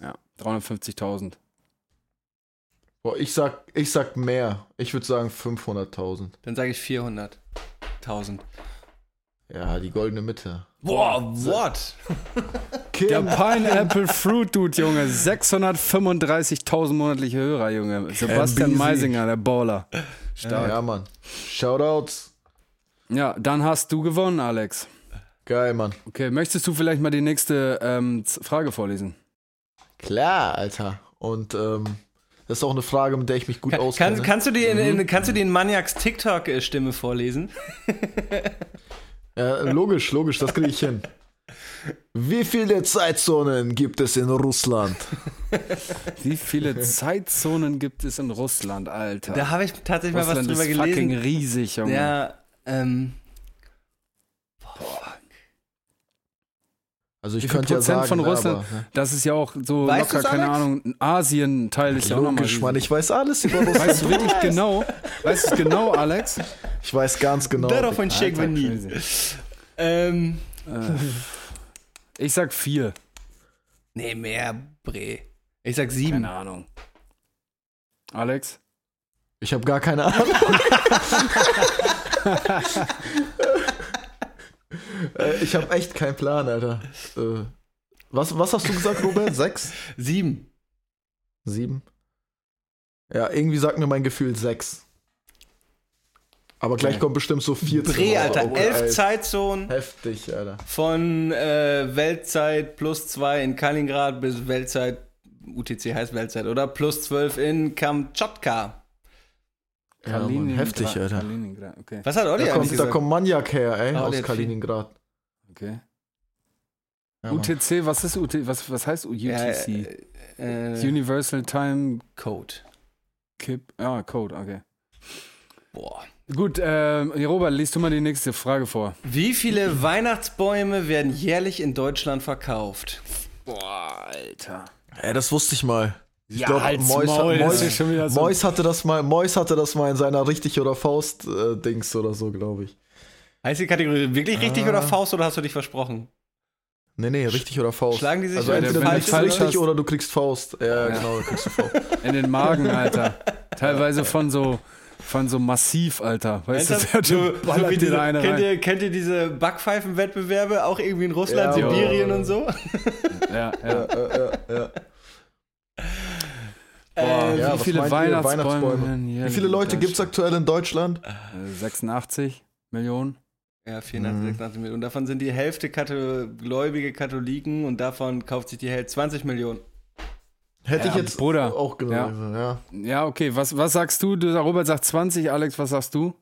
Ja, 350.000. Boah, ich sag, ich sag mehr. Ich würde sagen 500.000. Dann sage ich 400.000. Ja, die goldene Mitte. Boah, what? Der Pineapple Fruit Dude, Junge, 635.000 monatliche Hörer, Junge. Sebastian MBZ. Meisinger, der Baller. Ja, Stark. ja, Mann. Shoutouts. Ja, dann hast du gewonnen, Alex. Geil, Mann. Okay, möchtest du vielleicht mal die nächste ähm, Frage vorlesen? Klar, Alter. Und ähm, das ist auch eine Frage, mit der ich mich gut Kann, auskenne. kannst, kannst, du die in, in, kannst du die in Maniacs TikTok-Stimme vorlesen? Ja, logisch, logisch, das kriege ich hin. Wie viele Zeitzonen gibt es in Russland? Wie viele Zeitzonen gibt es in Russland, Alter? Da habe ich tatsächlich mal was Russland drüber ist fucking gelesen. riesig, Junge. Ja, ähm, Also ich könnte ja Prozent sagen, von Russland? aber, ne? Das ist ja auch so Weißt locker, keine Alex? Ahnung, Asien-Teil ist ja auch nochmal Mann, ich weiß alles über Russland. Weißt du wirklich genau? Weißt du es genau, Alex? Ich weiß ganz genau. darauf ein Shake Alter, nie. Ähm, Ich sag vier. nee, mehr, Bre. Ich sag sieben. Keine Ahnung. Alex? Ich habe gar keine Ahnung. äh, ich habe echt keinen Plan, Alter. Äh, was, was hast du gesagt, Robert? Sechs? Sieben. Sieben? Ja, irgendwie sagt mir mein Gefühl sechs. Aber gleich kommt bestimmt so 14 Bre, Euro. Alter. Oh, Elf ey. Zeitzonen Heftig, Alter. von äh, Weltzeit plus 2 in Kaliningrad bis Weltzeit, UTC heißt Weltzeit, oder? Plus 12 in Kamtschatka. Ja, Mann, Kaliningrad- heftig, Alter. Kaliningrad, okay. Was hat Olli Da kommt, da gesagt? kommt Maniak her, ey, Ah, aus Kaliningrad. okay. Ja. UTC, was ist UTC? Was, was heißt UTC? Ja, äh, äh, Universal Time Code. Kip. Ah, Code, okay. Boah. Gut, ähm, Robert, liest du mal die nächste Frage vor. Wie viele Weihnachtsbäume werden jährlich in Deutschland verkauft? Boah, Alter. Ey, das wusste ich mal. Ich Ja, glaub, halt's Mois, Maul, Mois, ist schon wieder so- Mois hatte das mal, Mois hatte das mal in seiner richtig oder Faust äh, Dings oder so, glaube ich. Heißt die Kategorie wirklich richtig Ah. oder Faust oder hast du dich versprochen? Nee, nee, richtig oder Faust. Schlagen die sich also entweder du du falsch kriegst falsch richtig oder du kriegst Faust. Ja, genau, du kriegst du Faust. In den Magen, Alter. Teilweise von so, von so massiv, Alter. Weißt du, Ernsthaft? der So, diese, da eine kennt, rein. ihr, kennt ihr diese Backpfeifenwettbewerbe auch irgendwie in Russland, Ja, Sibirien Mann. und so? Ja, Ja, ja. äh, äh, ja. Äh, Ja, Wie viele? Weihnachtsbäume? Weihnachtsbäume. Wie viele in Leute gibt es aktuell in Deutschland? Äh, 86 Millionen. Ja, 84, 86 Millionen. Und davon sind die Hälfte Kathol gläubige Katholiken und davon kauft sich die Hälfte 20 Millionen. Hätte Ja, ich jetzt Bruder. auch gelesen, ja. Ja, okay. Was, was sagst du? du? Robert sagt 20, Alex, was sagst du?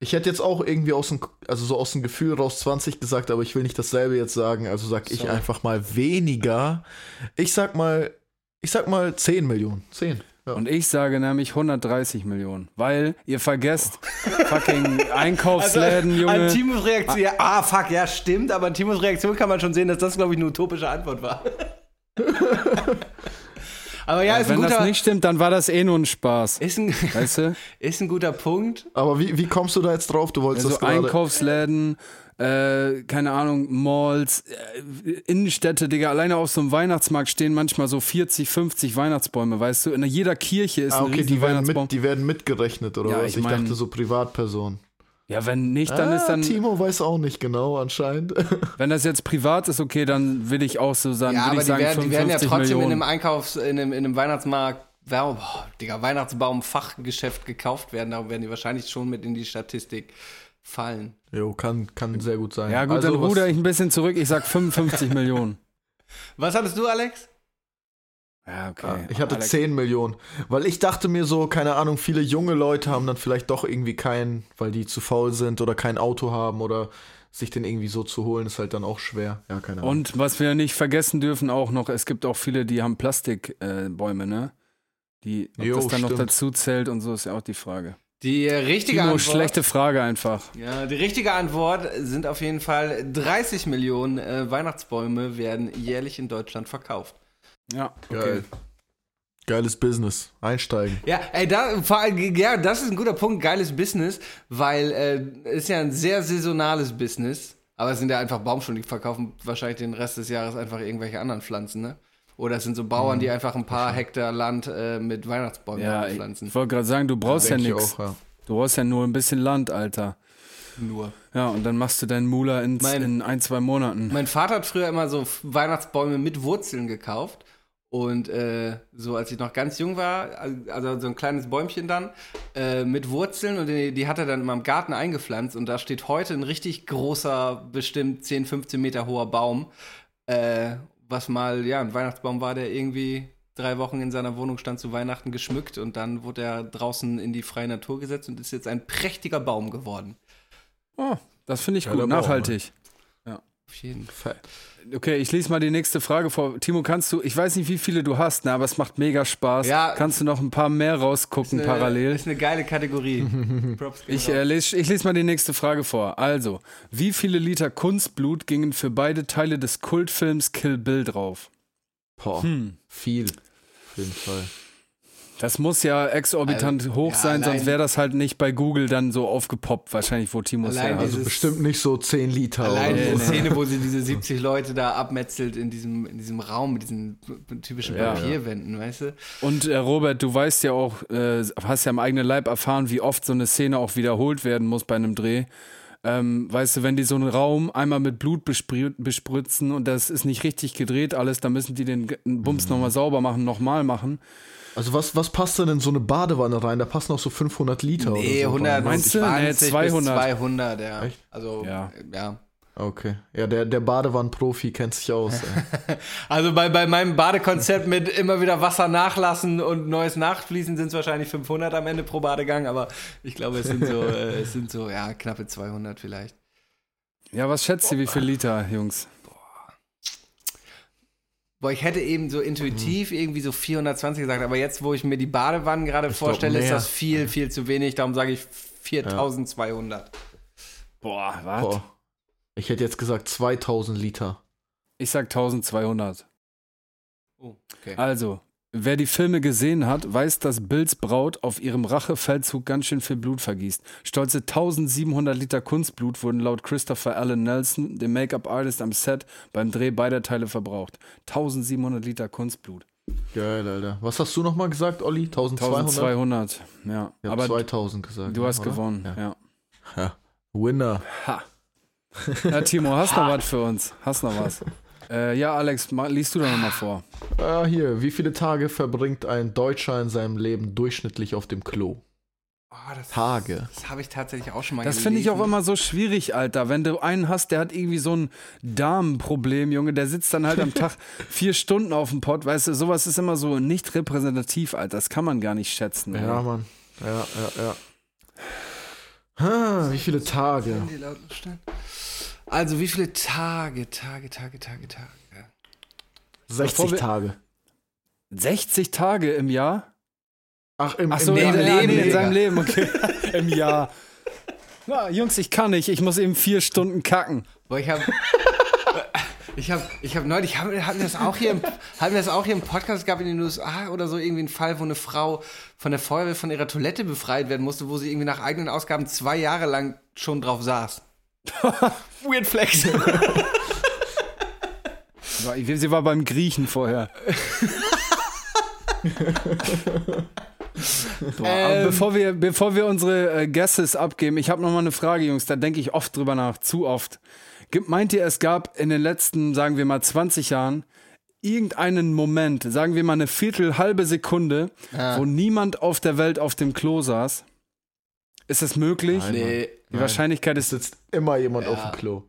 Ich hätte jetzt auch irgendwie aus dem, also so aus dem Gefühl raus 20 gesagt, aber ich will nicht dasselbe jetzt sagen, also sag ich Sorry. einfach mal weniger. Ich sag mal, ich sag mal 10 Millionen. 10. Ja. Und ich sage nämlich 130 Millionen. Weil ihr vergesst fucking Einkaufsläden, Junge. An Timos Reaktion, ja, ah, fuck, ja, stimmt, aber an Timos Reaktion kann man schon sehen, dass das, glaube ich, eine utopische Antwort war. aber ja, ist ein Wenn das guter, nicht stimmt, dann war das eh nur ein Spaß. ist ein, Weißt du? ist ein guter Punkt. Aber wie, wie kommst du da jetzt drauf? Du wolltest Also das gerade. Einkaufsläden, äh, keine Ahnung, Malls, äh, Innenstädte, Digga. Alleine auf so einem Weihnachtsmarkt stehen manchmal so 40, 50 Weihnachtsbäume, weißt du? In jeder Kirche ist Ah, ein okay, riesen die werden, Weihnachtsbaum. mit, die werden mitgerechnet, oder Ja, was? ich Ich, mein- dachte so Privatperson. Ja, wenn nicht, dann ah, ist dann, Timo weiß auch nicht genau, anscheinend. wenn das jetzt privat ist, okay, dann will ich auch so sagen, Ja, aber ich die sagen werden, die werden ja 55 trotzdem in Millionen. einem Einkaufs-, in einem, in einem Weihnachtsmarkt, Digga, Weihnachtsbaum-Fachgeschäft gekauft werden, da werden die wahrscheinlich schon mit in die Statistik fallen. jo, kann, kann sehr gut sein. Ja gut, Also, dann ruder ich ein bisschen zurück, ich sag 55 Millionen. Was hattest du, Alex? Ja, okay. Ah, Ich hatte Alex, 10 Millionen. Weil ich dachte mir so, keine Ahnung, viele junge Leute haben dann vielleicht doch irgendwie keinen, weil die zu faul sind oder kein Auto haben oder sich den irgendwie so zu holen, ist halt dann auch schwer. Ja, keine Ahnung. Und was wir nicht vergessen dürfen auch noch, es gibt auch viele, die haben Plastikbäume, äh, ne? Die, ob Jo, das dann noch stimmt. dazu zählt und so ist ja auch die Frage. Die richtige Timo, Antwort. schlechte Frage einfach. Ja, die richtige Antwort sind auf jeden Fall 30 Millionen äh, Weihnachtsbäume werden jährlich in Deutschland verkauft. Ja, okay. Geil. Geiles Business. Einsteigen. Ja, ey, da, ja, das ist ein guter Punkt, geiles Business, weil äh, ist ja ein sehr saisonales Business, aber es sind ja einfach Baumschulen, die verkaufen wahrscheinlich den Rest des Jahres einfach irgendwelche anderen Pflanzen, ne? Oder es sind so Bauern, die einfach ein paar Hektar Land äh, mit Weihnachtsbäumen Ja, ich, pflanzen. ich wollte gerade sagen, du brauchst ja ich nichts. auch, ja. Du brauchst ja nur ein bisschen Land, Alter. Nur. Ja, und dann machst du deinen Mula Mein- in ein, zwei Monaten. Mein Vater hat früher immer so Weihnachtsbäume mit Wurzeln gekauft. Und äh, so als ich noch ganz jung war, also so ein kleines Bäumchen dann, äh, mit Wurzeln und die, die hat er dann immer im Garten eingepflanzt und da steht heute ein richtig großer, bestimmt 10, 15 Meter hoher Baum, äh, was mal, ja, ein Weihnachtsbaum war, der irgendwie drei Wochen in seiner Wohnung stand zu Weihnachten geschmückt und dann wurde er draußen in die freie Natur gesetzt und ist jetzt ein prächtiger Baum geworden. Oh, das finde ich Geiler gut, Baum, nachhaltig. Auf jeden Fall. Okay, ich lese mal die nächste Frage vor. Timo, kannst du, ich weiß nicht, wie viele du hast, ne, aber es macht mega Spaß. Ja. Kannst du noch ein paar mehr rausgucken Eine- parallel? Ist eine geile Kategorie. Ich, äh, lese, ich lese mal die nächste Frage vor. Also, wie viele Liter Kunstblut gingen für beide Teile des Kultfilms Kill Bill drauf? Boah, Hm. viel. Auf jeden Fall. Das muss ja exorbitant Also, hoch ja, sein, allein- sonst wäre das halt nicht bei Google dann so aufgepoppt, wahrscheinlich, wo Timo dieses- Also bestimmt nicht so 10 Liter Allein oder so. Szene, wo sie diese 70 Leute da abmetzelt in diesem, in diesem Raum mit diesen typischen Ja. Papierwänden, weißt du? Und äh, Robert, du weißt ja auch, äh, hast ja im eigenen Leib erfahren, wie oft so eine Szene auch wiederholt werden muss bei einem Dreh. ähm, weißt du, wenn die so einen Raum einmal mit Blut bespritzen und das ist nicht richtig gedreht alles, dann müssen die den Bums Mhm. nochmal sauber machen, nochmal machen. Also was, was passt denn in so eine Badewanne rein? Da passen noch so 500 Liter Nee, oder so. 100, rein. Meinst du? Nee, 20 200. bis 200, ja. Echt? Also, Ja. ja. Okay. Ja, der, der Badewannenprofi kennt sich aus. Also bei, bei meinem Badekonzept mit immer wieder Wasser nachlassen und neues Nachfließen sind es wahrscheinlich 500 am Ende pro Badegang, aber ich glaube, es sind so, äh, es sind so, ja, knappe 200 vielleicht. Ja, was schätzt ihr, wie viel Liter, Jungs? Boah, ich hätte eben so intuitiv irgendwie so 420 gesagt, aber jetzt, wo ich mir die Badewannen gerade vorstelle, ist das viel, viel zu wenig. Darum sage ich 4200. Boah, was? Ich hätte jetzt gesagt 2000 Liter. Ich sag 1200. Oh, okay. Also, wer die Filme gesehen hat, weiß, dass Bills Braut auf ihrem Rachefeldzug ganz schön viel Blut vergießt. Stolze 1700 Liter Kunstblut wurden laut Christopher Allen Nelson, dem Make-up-Artist am Set, beim Dreh beider Teile verbraucht. 1700 Liter Kunstblut. Geil, Alter. Was hast du nochmal gesagt, Olli? 1200? 1200, ja. Ich Aber 2000 gesagt. du hast oder? gewonnen, Ja. ja. ja. Winner. Ha. Ja, Timo, hast noch was für uns? Hast noch was? Äh, ja, Alex, ma- liest du doch nochmal vor. Ah, hier. Wie viele Tage verbringt ein Deutscher in seinem Leben durchschnittlich auf dem Klo? Oh, das, Tage. Das habe ich tatsächlich auch schon mal Das finde ich auch immer so schwierig, Alter. Wenn du einen hast, der hat irgendwie so ein Darmproblem, Junge, der sitzt dann halt am Tag vier Stunden auf dem Pott, weißt du, sowas ist immer so nicht repräsentativ, Alter. Das kann man gar nicht schätzen. Ja, Mann. Ja, ja, ja. Ah, wie viele Tage? Also, wie viele Tage, Tage, Tage, Tage, Tage? 60 Bevor wir- Tage. 60 Tage im Jahr? Ach, im, Ach so, Leben, im Leben, Leben, in seinem Leben, okay. Im Jahr. Na, Jungs, ich kann nicht. Ich muss eben vier Stunden kacken. Boah, ich habe. Ich habe ich hab neulich, hatten wir das auch hier im, hatten wir das auch hier im Podcast gehabt in den USA oder so, irgendwie ein Fall, wo eine Frau von der Feuerwehr von ihrer Toilette befreit werden musste, wo sie irgendwie nach eigenen Ausgaben zwei Jahre lang schon drauf saß. Weird Flex. Sie war beim Griechen vorher. Boah, aber Ähm. bevor, wir, bevor wir unsere äh, Guesses abgeben, ich habe noch mal eine Frage, Jungs, da denke ich oft drüber nach, zu oft. Gibt- Meint ihr, es gab in den letzten, sagen wir mal, 20 Jahren irgendeinen Moment, sagen wir mal eine Viertel, halbe Sekunde, wo niemand auf der Welt auf dem Klo saß? Ist das möglich? Nein. nee. Die Wahrscheinlichkeit Es ist. sitzt immer jemand Ja. auf dem Klo.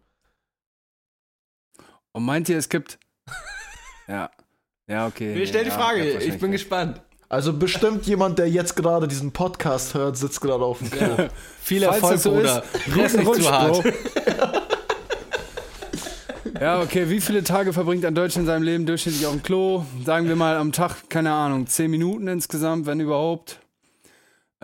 Und meint ihr, es gibt. Ja. Ja, okay. Wir stellen die Frage, ja, ich bin Wahrscheinlichkeit. gespannt. Also bestimmt jemand, der jetzt gerade diesen Podcast hört, sitzt gerade auf dem Klo. Viel Falls Erfolg, so Bruder. ist, nicht zu hart. Ja, okay. Wie viele Tage verbringt ein Deutscher in seinem Leben durchschnittlich auf dem Klo? Sagen wir mal am Tag, keine Ahnung, 10 Minuten insgesamt, wenn überhaupt.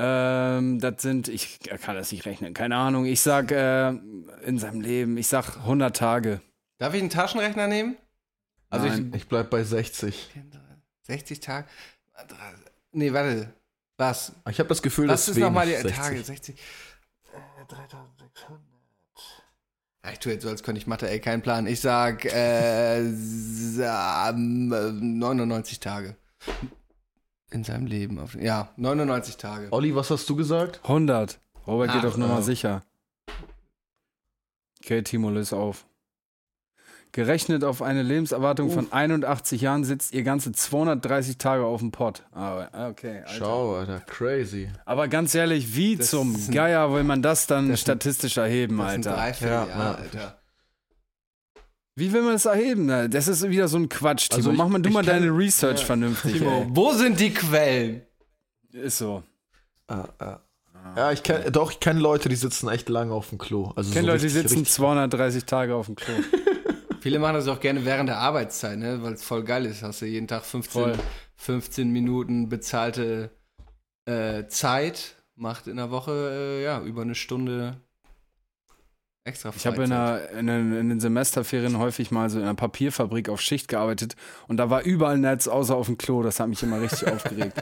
Ähm, das sind, ich kann das nicht rechnen, keine Ahnung. Ich sag äh, in seinem Leben, ich sag 100 Tage. Darf ich einen Taschenrechner nehmen? Also Nein. Ich bleib bei 60. ich 60 Tage. Nee, warte. Was? Ich habe das Gefühl, das ist nochmal die 60. Tage? 60. Äh, 3600. Ja, ich tue jetzt so, als könnte ich Mathe, ey, kein Plan. Ich sag sa- äh, 99 Tage. In seinem Leben. Auf, ja, 99 Tage. Olli, was hast du gesagt? 100. Robert geht Ach, auf Nummer ja. sicher. Okay, Timo, löse auf. Gerechnet auf eine Lebenserwartung von 81 Jahren sitzt ihr ganze 230 Tage auf dem Pott. Ah, okay. Alter. Schau, Alter, crazy. Aber ganz ehrlich, wie Das zum Geier will man das dann statistisch erheben, Alter? drei Vierteljahr, Ja, ja. Alter. Wie will man das erheben? Das ist wieder so ein Quatsch, Timo. Also ich- Mach mal du mal deine Research vernünftig. Timo, ey. wo sind die Quellen? Ist so. Ja, ich kenn, doch, ich kenne Leute, die sitzen echt lange auf dem Klo. Also Ich kenne so Leute, die sitzen richtig- 230 Tage auf dem Klo. Viele machen das auch gerne während der Arbeitszeit, ne? weil es voll geil ist. Hast du jeden Tag 15, Voll. 15 Minuten bezahlte äh, Zeit, macht in der Woche äh, ja über eine Stunde extra Ich habe in, einer- in, den- in den Semesterferien häufig mal so in einer Papierfabrik auf Schicht gearbeitet und da war überall Netz außer auf dem Klo. Das hat mich immer richtig aufgeregt.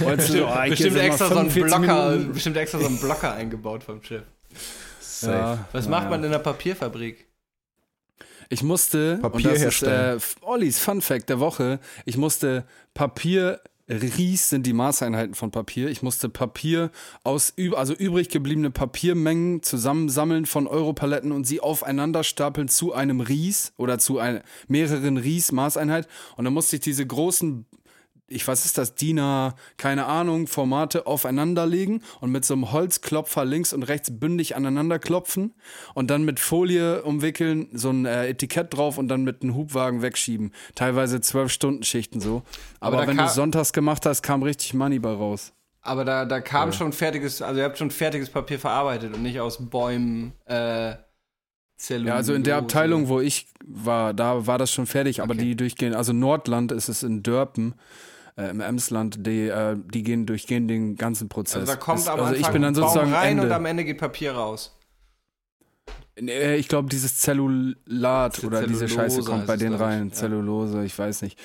Du so, ich bestimmt, extra so einen 45 Blocker, bestimmt extra so einen Blocker eingebaut vom Schiff. Ja, Was ja, macht ja. man in der Papierfabrik? Ich musste, Papier und das ist herstellen. äh, Ollis Fun Fact der Woche, ich musste Papier Ries sind die Maßeinheiten von Papier. Ich musste Papier aus, also übrig gebliebene Papiermengen zusammensammeln von Europaletten und sie aufeinander stapeln zu einem Ries oder zu ein, mehreren Ries Maßeinheit. Und dann musste ich diese großen ich was ist das, DIN keine Ahnung, Formate aufeinander legen und mit so einem Holzklopfer links und rechts bündig aneinander klopfen und dann mit Folie umwickeln, so ein äh, Etikett drauf und dann mit einem Hubwagen wegschieben. Teilweise zwölf Stunden Schichten so. Aber, Aber wenn du sonntags gemacht hast, kam richtig Money bei raus. Aber da, da kam schon fertiges, also ihr habt schon fertiges Papier verarbeitet und nicht aus Bäumen, äh, Zellulose. Ja, also in der Abteilung, wo ich war, da war das schon fertig, aber Okay. die durchgehen, also Nordland ist es in Dörpen, äh, im Emsland, die, äh, die gehen durchgehen den ganzen Prozess. Also da kommt Das- am also Anfang ich bin dann sozusagen Baum rein Ende. und am Ende geht Papier raus. Nee, Ich glaube, dieses Zellulat Zell- oder diese Scheiße kommt bei es, denen rein. ja. Zellulose, ich weiß nicht.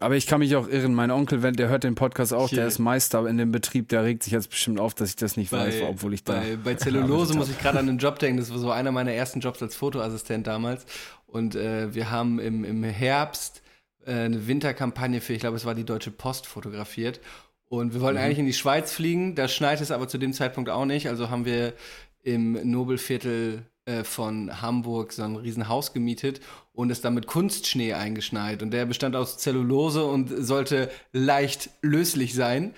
Aber ich kann mich auch irren. Mein Onkel, wenn der hört den Podcast auch, Hier. der ist Meister in dem Betrieb, der regt sich jetzt bestimmt auf, dass ich das nicht weiß, obwohl ich da. bei, bei Zellulose muss ich gerade an einen Job denken. Das war so einer meiner ersten Jobs als Fotoassistent damals. Und äh, wir haben im, im Herbst eine Winterkampagne für, ich glaube, es war die Deutsche Post fotografiert. Und wir Mhm. wollten eigentlich in die Schweiz fliegen. Da schneit es aber zu dem Zeitpunkt auch nicht. Also haben wir im Nobelviertel äh, von Hamburg so ein Riesenhaus gemietet und es dann mit Kunstschnee eingeschneit. Und der bestand aus Zellulose und sollte leicht löslich sein.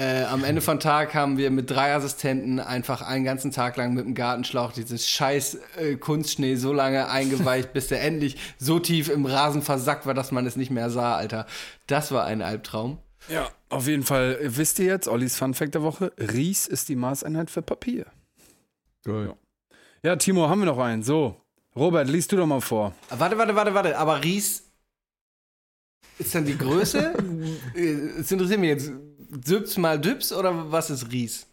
Äh, am Ende von Tag haben wir mit drei Assistenten einfach einen ganzen Tag lang mit dem Gartenschlauch dieses scheiß äh, Kunstschnee so lange eingeweicht, bis der endlich so tief im Rasen versackt war, dass man es nicht mehr sah, Alter. Das war ein Albtraum. Ja, auf jeden Fall. Wisst ihr jetzt, Ollis Fun Fact der Woche? Ries ist die Maßeinheit für Papier. Geil. Ja, Timo, haben wir noch einen. So, Robert, liest du doch mal vor. Warte, warte, warte, warte. Aber Ries ist dann die Größe? Äh, Es interessiert mich jetzt. Düps mal Düps oder was ist Ries?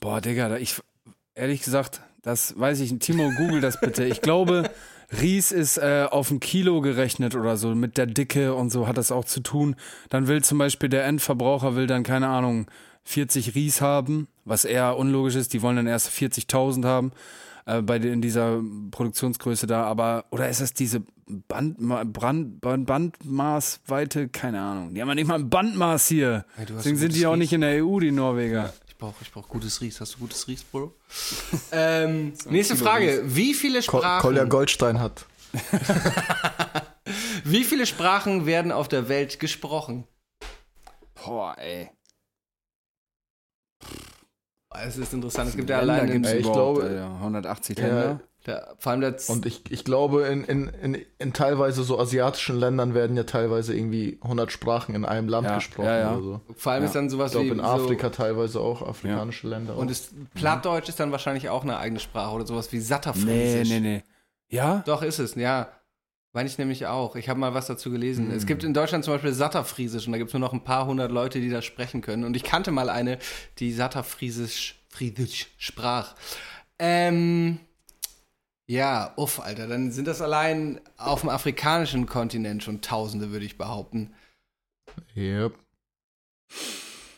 Boah, Digga, ich ehrlich gesagt, das weiß ich. nicht. Timo, google das bitte. Ich glaube, Ries ist äh, auf ein Kilo gerechnet oder so. Mit der Dicke und so hat das auch zu tun. Dann will zum Beispiel der Endverbraucher will dann keine Ahnung 40 Ries haben, was eher unlogisch ist. Die wollen dann erst 40.000 haben äh, bei in dieser Produktionsgröße da. Aber oder ist das diese Bandma Brand, Band, Bandmaßweite? Keine Ahnung. Die haben ja nicht mal ein Bandmaß hier. Hey, Deswegen sind die auch Ries. nicht in der EU, die Norweger. Ich brauche ich brauch gutes Ries. Hast du gutes Ries, Bro? ähm, nächste Frage. Wie viele Ko Sprachen, Kolja Goldstein hat. wie viele Sprachen werden auf der Welt gesprochen? Boah, ey. Es ist interessant. Es gibt ja Länder allein in, gibt's Ey, ich glaube- Alter. 180 Ja. Länder. Der, vor allem der Z- Und ich, ich glaube, in, in, in, in teilweise so asiatischen Ländern werden ja teilweise irgendwie 100 Sprachen in einem Land Ja, gesprochen ja, ja. oder so. vor allem Ja. ist dann sowas Ich glaube, wie in so, Afrika teilweise auch, afrikanische Länder und auch. das Plattdeutsch ist dann wahrscheinlich auch eine eigene Sprache oder sowas wie Nee, Satterfriesisch. nee, nee. Ja? Doch, ist es, ja. Meine ich nämlich auch. Ich habe mal was dazu gelesen. Hm. Es gibt in Deutschland zum Beispiel Satterfriesisch und da gibt es nur noch ein paar hundert Leute, die das sprechen können. Und ich kannte mal eine, die Satterfriesisch Friesisch sprach. Ähm, ja, uff, Alter, dann sind das allein auf dem afrikanischen Kontinent schon Tausende, würde ich behaupten. Yep.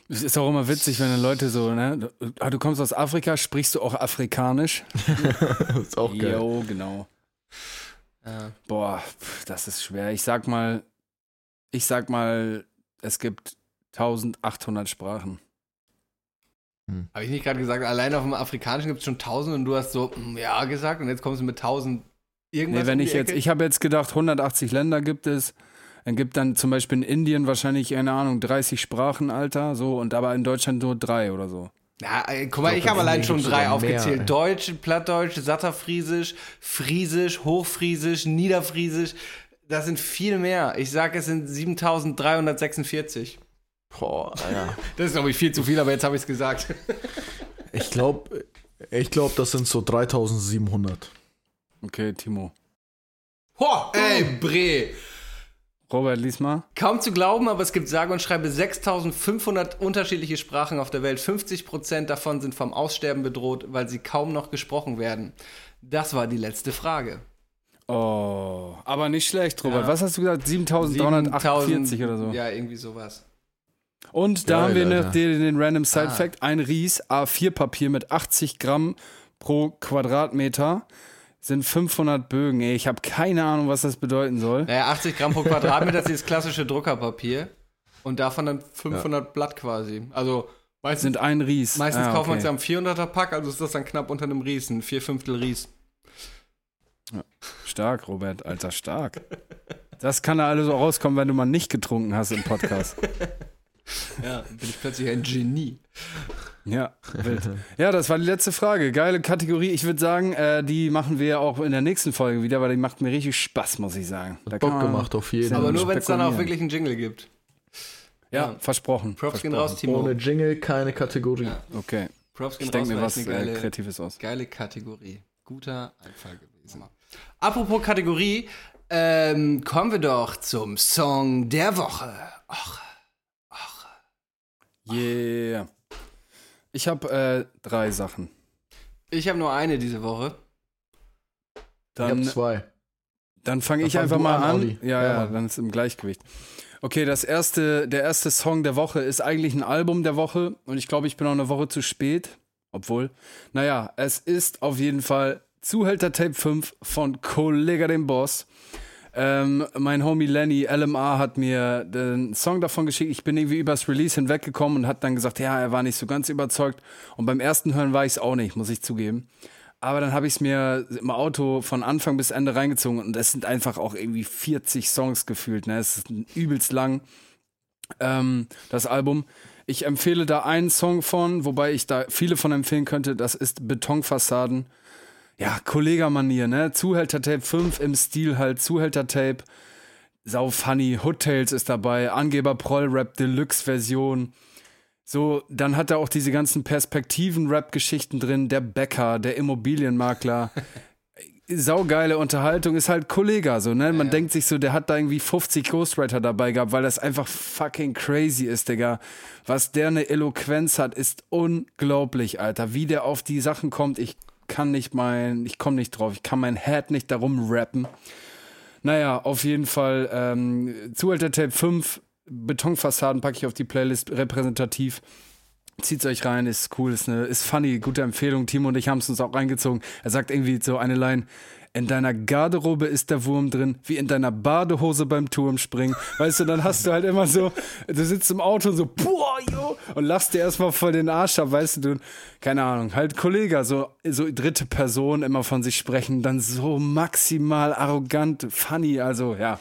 Es ist auch immer witzig, wenn dann Leute so, ne? du- Ah, du kommst aus Afrika, sprichst du auch Afrikanisch? Das ist auch geil. Jo, genau. Ja. Boah, das ist schwer. Ich sag mal, ich sag mal, es gibt 1800 Sprachen. Habe ich nicht gerade gesagt, allein auf dem afrikanischen gibt es schon Tausende und du hast so, mm, ja, gesagt und jetzt kommst du mit Tausend irgendwas Nee, wenn um ich die jetzt, Ecke? ich habe jetzt gedacht, 180 Länder gibt es. Dann gibt dann zum Beispiel in Indien wahrscheinlich, keine Ahnung, 30 Sprachen, Alter, so, und aber in Deutschland nur drei oder so. Ja, ey, guck mal, Ich ich, habe in allein schon drei mehr, aufgezählt. ey. Deutsch, Plattdeutsch, Satterfriesisch, Friesisch, Hochfriesisch, Niederfriesisch. Das sind viel mehr. Ich sage, es sind 7346. Boah, ja. Das ist, glaube ich, viel zu viel, aber jetzt habe ich es gesagt. Ich glaube, ich glaub, das sind so 3700. Okay, Timo. Ho, ey, Bre. Robert, lies mal. Kaum zu glauben, aber es gibt sage und schreibe 6500 unterschiedliche Sprachen auf der Welt. 50% davon sind vom Aussterben bedroht, weil sie kaum noch gesprochen werden. Das war die letzte Frage. Oh, aber nicht schlecht, Robert. Ja. Was hast du gesagt? 7348 oder so. Ja, irgendwie sowas. Und da Geil, haben wir noch Alter. den, den Random Side Ah. Fact: ein Ries A4-Papier mit 80 Gramm pro Quadratmeter sind 500 Bögen. Ey, ich habe keine Ahnung, was das bedeuten soll. Naja, 80 Gramm pro Quadratmeter ist dieses klassische Druckerpapier. Und davon dann 500 Blatt quasi. Also meistens, Sind ein Ries. meistens Ah, kauft man es okay. ja am 400er Pack, also ist das dann knapp unter einem Ries, ein vier Fünftel Ries. Stark, Robert, Alter, stark. Das kann da alles so rauskommen, wenn du mal nicht getrunken hast im Podcast. Ja, bin ich plötzlich ein Genie. Ja, wild. Ja, das war die letzte Frage. Geile Kategorie. Ich würde sagen, äh, die machen wir auch in der nächsten Folge wieder, weil die macht mir richtig Spaß, muss ich sagen. Da Bock gemacht auf jeden Aber Fall. nur wenn es dann auch wirklich einen Jingle gibt. Ja, versprochen. Props gehen versprochen. raus, Timo. Ohne Jingle keine Kategorie. Okay. Props gehen Ich denke raus, mir was äh, eine geile, Kreatives aus. geile Kategorie. Guter Einfall gewesen. Apropos Kategorie, ähm, kommen wir doch zum Song der Woche. Och, Yeah. Ich habe äh, drei Sachen. ich habe nur eine diese Woche. Ich Dann, hab zwei. dann fange ich fang einfach mal an, an. Ja, Ja, ja, dann ist im Gleichgewicht. Okay, das erste, der erste Song der Woche ist eigentlich ein Album der Woche und ich glaube, ich bin auch eine Woche zu spät. Obwohl, naja, es ist auf jeden Fall Zuhälter Tape 5 von Kollega dem Boss. Ähm, mein Homie Lenny, LMA, hat mir den Song davon geschickt. Ich bin irgendwie übers Release hinweggekommen und hat dann gesagt, ja, er war nicht so ganz überzeugt. Und beim ersten Hören war ich es auch nicht, muss ich zugeben. Aber dann habe ich es mir im Auto von Anfang bis Ende reingezogen und es sind einfach auch irgendwie 40 Songs gefühlt. Ne? Es ist übelst lang, ähm, das Album. Ich empfehle da einen Song von, wobei ich da viele von empfehlen könnte. Das ist Betonfassaden. Ja, Kollegermanier, ne? Zuhälter-Tape 5 im Stil halt, Zuhälter-Tape. Sau funny. Hood Tales ist dabei. Angeber Proll-Rap Deluxe-Version. So, dann hat er auch diese ganzen Perspektiven-Rap-Geschichten drin. Der Bäcker, der Immobilienmakler. Saugeile Unterhaltung ist halt Kollega, so, ne? Man denkt sich so, der hat da irgendwie 50 Ghostwriter dabei gehabt, weil das einfach fucking crazy ist, Digga. Was der eine Eloquenz hat, ist unglaublich, Alter. Wie der auf die Sachen kommt, ich kann nicht mein, ich komme nicht drauf, ich kann mein Head nicht darum rappen. Naja, auf jeden Fall, ähm, Zuhälter Tape 5, Betonfassaden packe ich auf die Playlist repräsentativ. Zieht's euch rein, ist cool, ist, eine, ist funny, gute Empfehlung. Timo und ich haben es uns auch reingezogen. Er sagt irgendwie so eine Line. In deiner Garderobe ist der Wurm drin, wie in deiner Badehose beim Turmspringen. Weißt du, dann hast du halt immer so, du sitzt im Auto und so, boah, yo, und lachst dir erstmal voll den Arsch ab, weißt du, du, keine Ahnung, halt Kollege, so, so dritte Person immer von sich sprechen, dann so maximal arrogant, funny, also ja,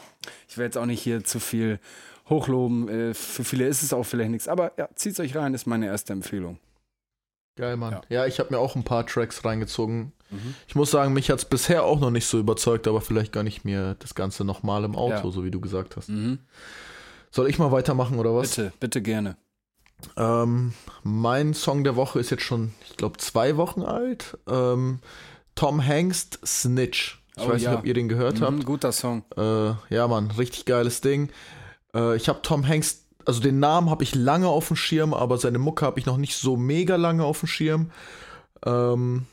ich will jetzt auch nicht hier zu viel hochloben, äh, für viele ist es auch vielleicht nichts, aber ja, zieht's euch rein, ist meine erste Empfehlung. Geil, Mann. Ja. Ja, ich habe mir auch ein paar Tracks reingezogen. Ich muss sagen, mich hat es bisher auch noch nicht so überzeugt, aber vielleicht gar nicht mir das Ganze nochmal im Auto, Ja. so wie du gesagt hast. Mhm. Soll ich mal weitermachen oder was? Bitte, bitte gerne. Ähm, mein Song der Woche ist jetzt schon, ich glaube, zwei Wochen alt. Ähm, Tom Hanks Snitch. Ich Oh, weiß ja. nicht, ob ihr den gehört habt. Mhm, guter Song. Äh, ja, Mann, richtig geiles Ding. Äh, ich habe Tom Hanks, also den Namen habe ich lange auf dem Schirm, aber seine Mucke habe ich noch nicht so mega lange auf dem Schirm. Ähm,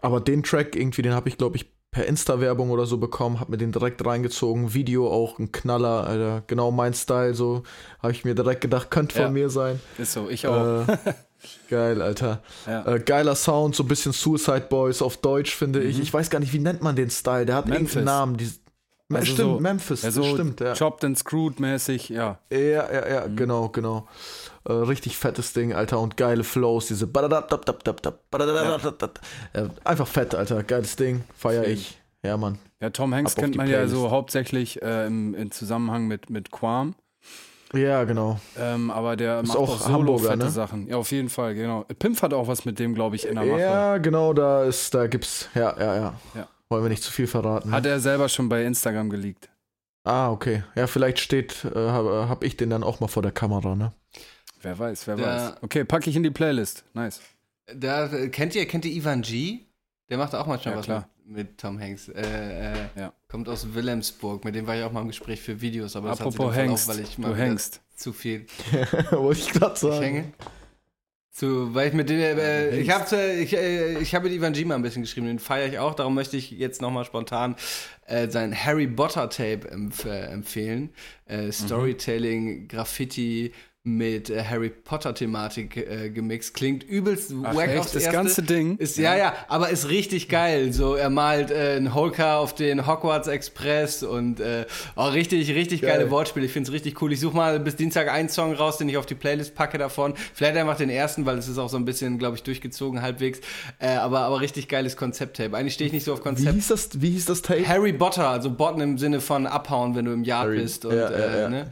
aber den Track irgendwie, den habe ich, glaube ich, per Insta-Werbung oder so bekommen, habe mir den direkt reingezogen. Video auch ein Knaller, Alter. Genau mein Style, so habe ich mir direkt gedacht, könnte von Ja. mir sein. Ist so, ich auch. Äh, geil, Alter. Ja. Äh, geiler Sound, so ein bisschen Suicide Boys auf Deutsch, finde ich. Ich weiß gar nicht, wie nennt man den Style? Der hat Mhm. Memphis. irgendeinen Namen. Die, also stimmt, so, Memphis, also stimmt, ja. Chopped and Screwed mäßig, ja. Ja, ja, ja, mhm. genau, genau. Äh, richtig fettes Ding, Alter, und geile Flows, diese ja. Einfach fett, Alter, geiles Ding, feier ich. Ja, Mann. Ja, Tom Hanks kennt man Playlist. ja so hauptsächlich äh, im, im, Zusammenhang mit, mit Quam. Ja, genau. Ähm, aber der ist macht auch, auch solo fette ne? Sachen. Ja, auf jeden Fall, genau. Pimp hat auch was mit dem, glaube ich, in der Mache. Ja, genau, da ist, da gibt's, ja, ja, ja. Ja, wollen wir nicht zu viel verraten. ne? Hat er selber schon bei Instagram geleakt. ah, okay. Ja, vielleicht steht, äh, habe hab ich den dann auch mal vor der Kamera, ne? Wer weiß, wer Der- weiß. Okay, packe ich in die Playlist. Nice. Da, äh, kennt ihr, kennt ihr Ivan G? Der macht auch manchmal Ja, was klar. mit, mit Tom Hanks. Äh, äh, Ja. Kommt aus Wilhelmsburg. Mit dem war ich auch mal im Gespräch für Videos, aber das hat sich Apropos Hengst, verlaufen, weil ich du mal zu viel Wollte ich gerade ich sagen. hänge. Zu, weil ich mit dem, äh, ich habe ich, äh, ich hab mit Ivan mal ein bisschen geschrieben, den feiere ich auch, darum möchte ich jetzt nochmal spontan äh, sein Harry Potter Tape empf äh, empfehlen. Äh, Storytelling, Graffiti, mit äh, Harry Potter Thematik äh, gemixt. Klingt übelst Ach, wack echt? aufs Das Erste. ganze Ding? Ist, ja, ja, aber ist richtig geil. So, er malt äh, einen Holker auf den Hogwarts Express und äh, oh, richtig, richtig Geil. geile Wortspiele. Ich finde es richtig cool. Ich suche mal bis Dienstag einen Song raus, den ich auf die Playlist packe davon. Vielleicht einfach den ersten, weil es ist auch so ein bisschen, glaube ich, durchgezogen halbwegs. Äh, aber, aber richtig geiles Konzept-Tape. Eigentlich stehe ich nicht so auf Wie Konzept. hieß das, wie hieß das Tape? Harry Potter, also Botten im Sinne von abhauen, wenn du im Yard Harry, bist. Und, ja, ja, äh, ja. Ne?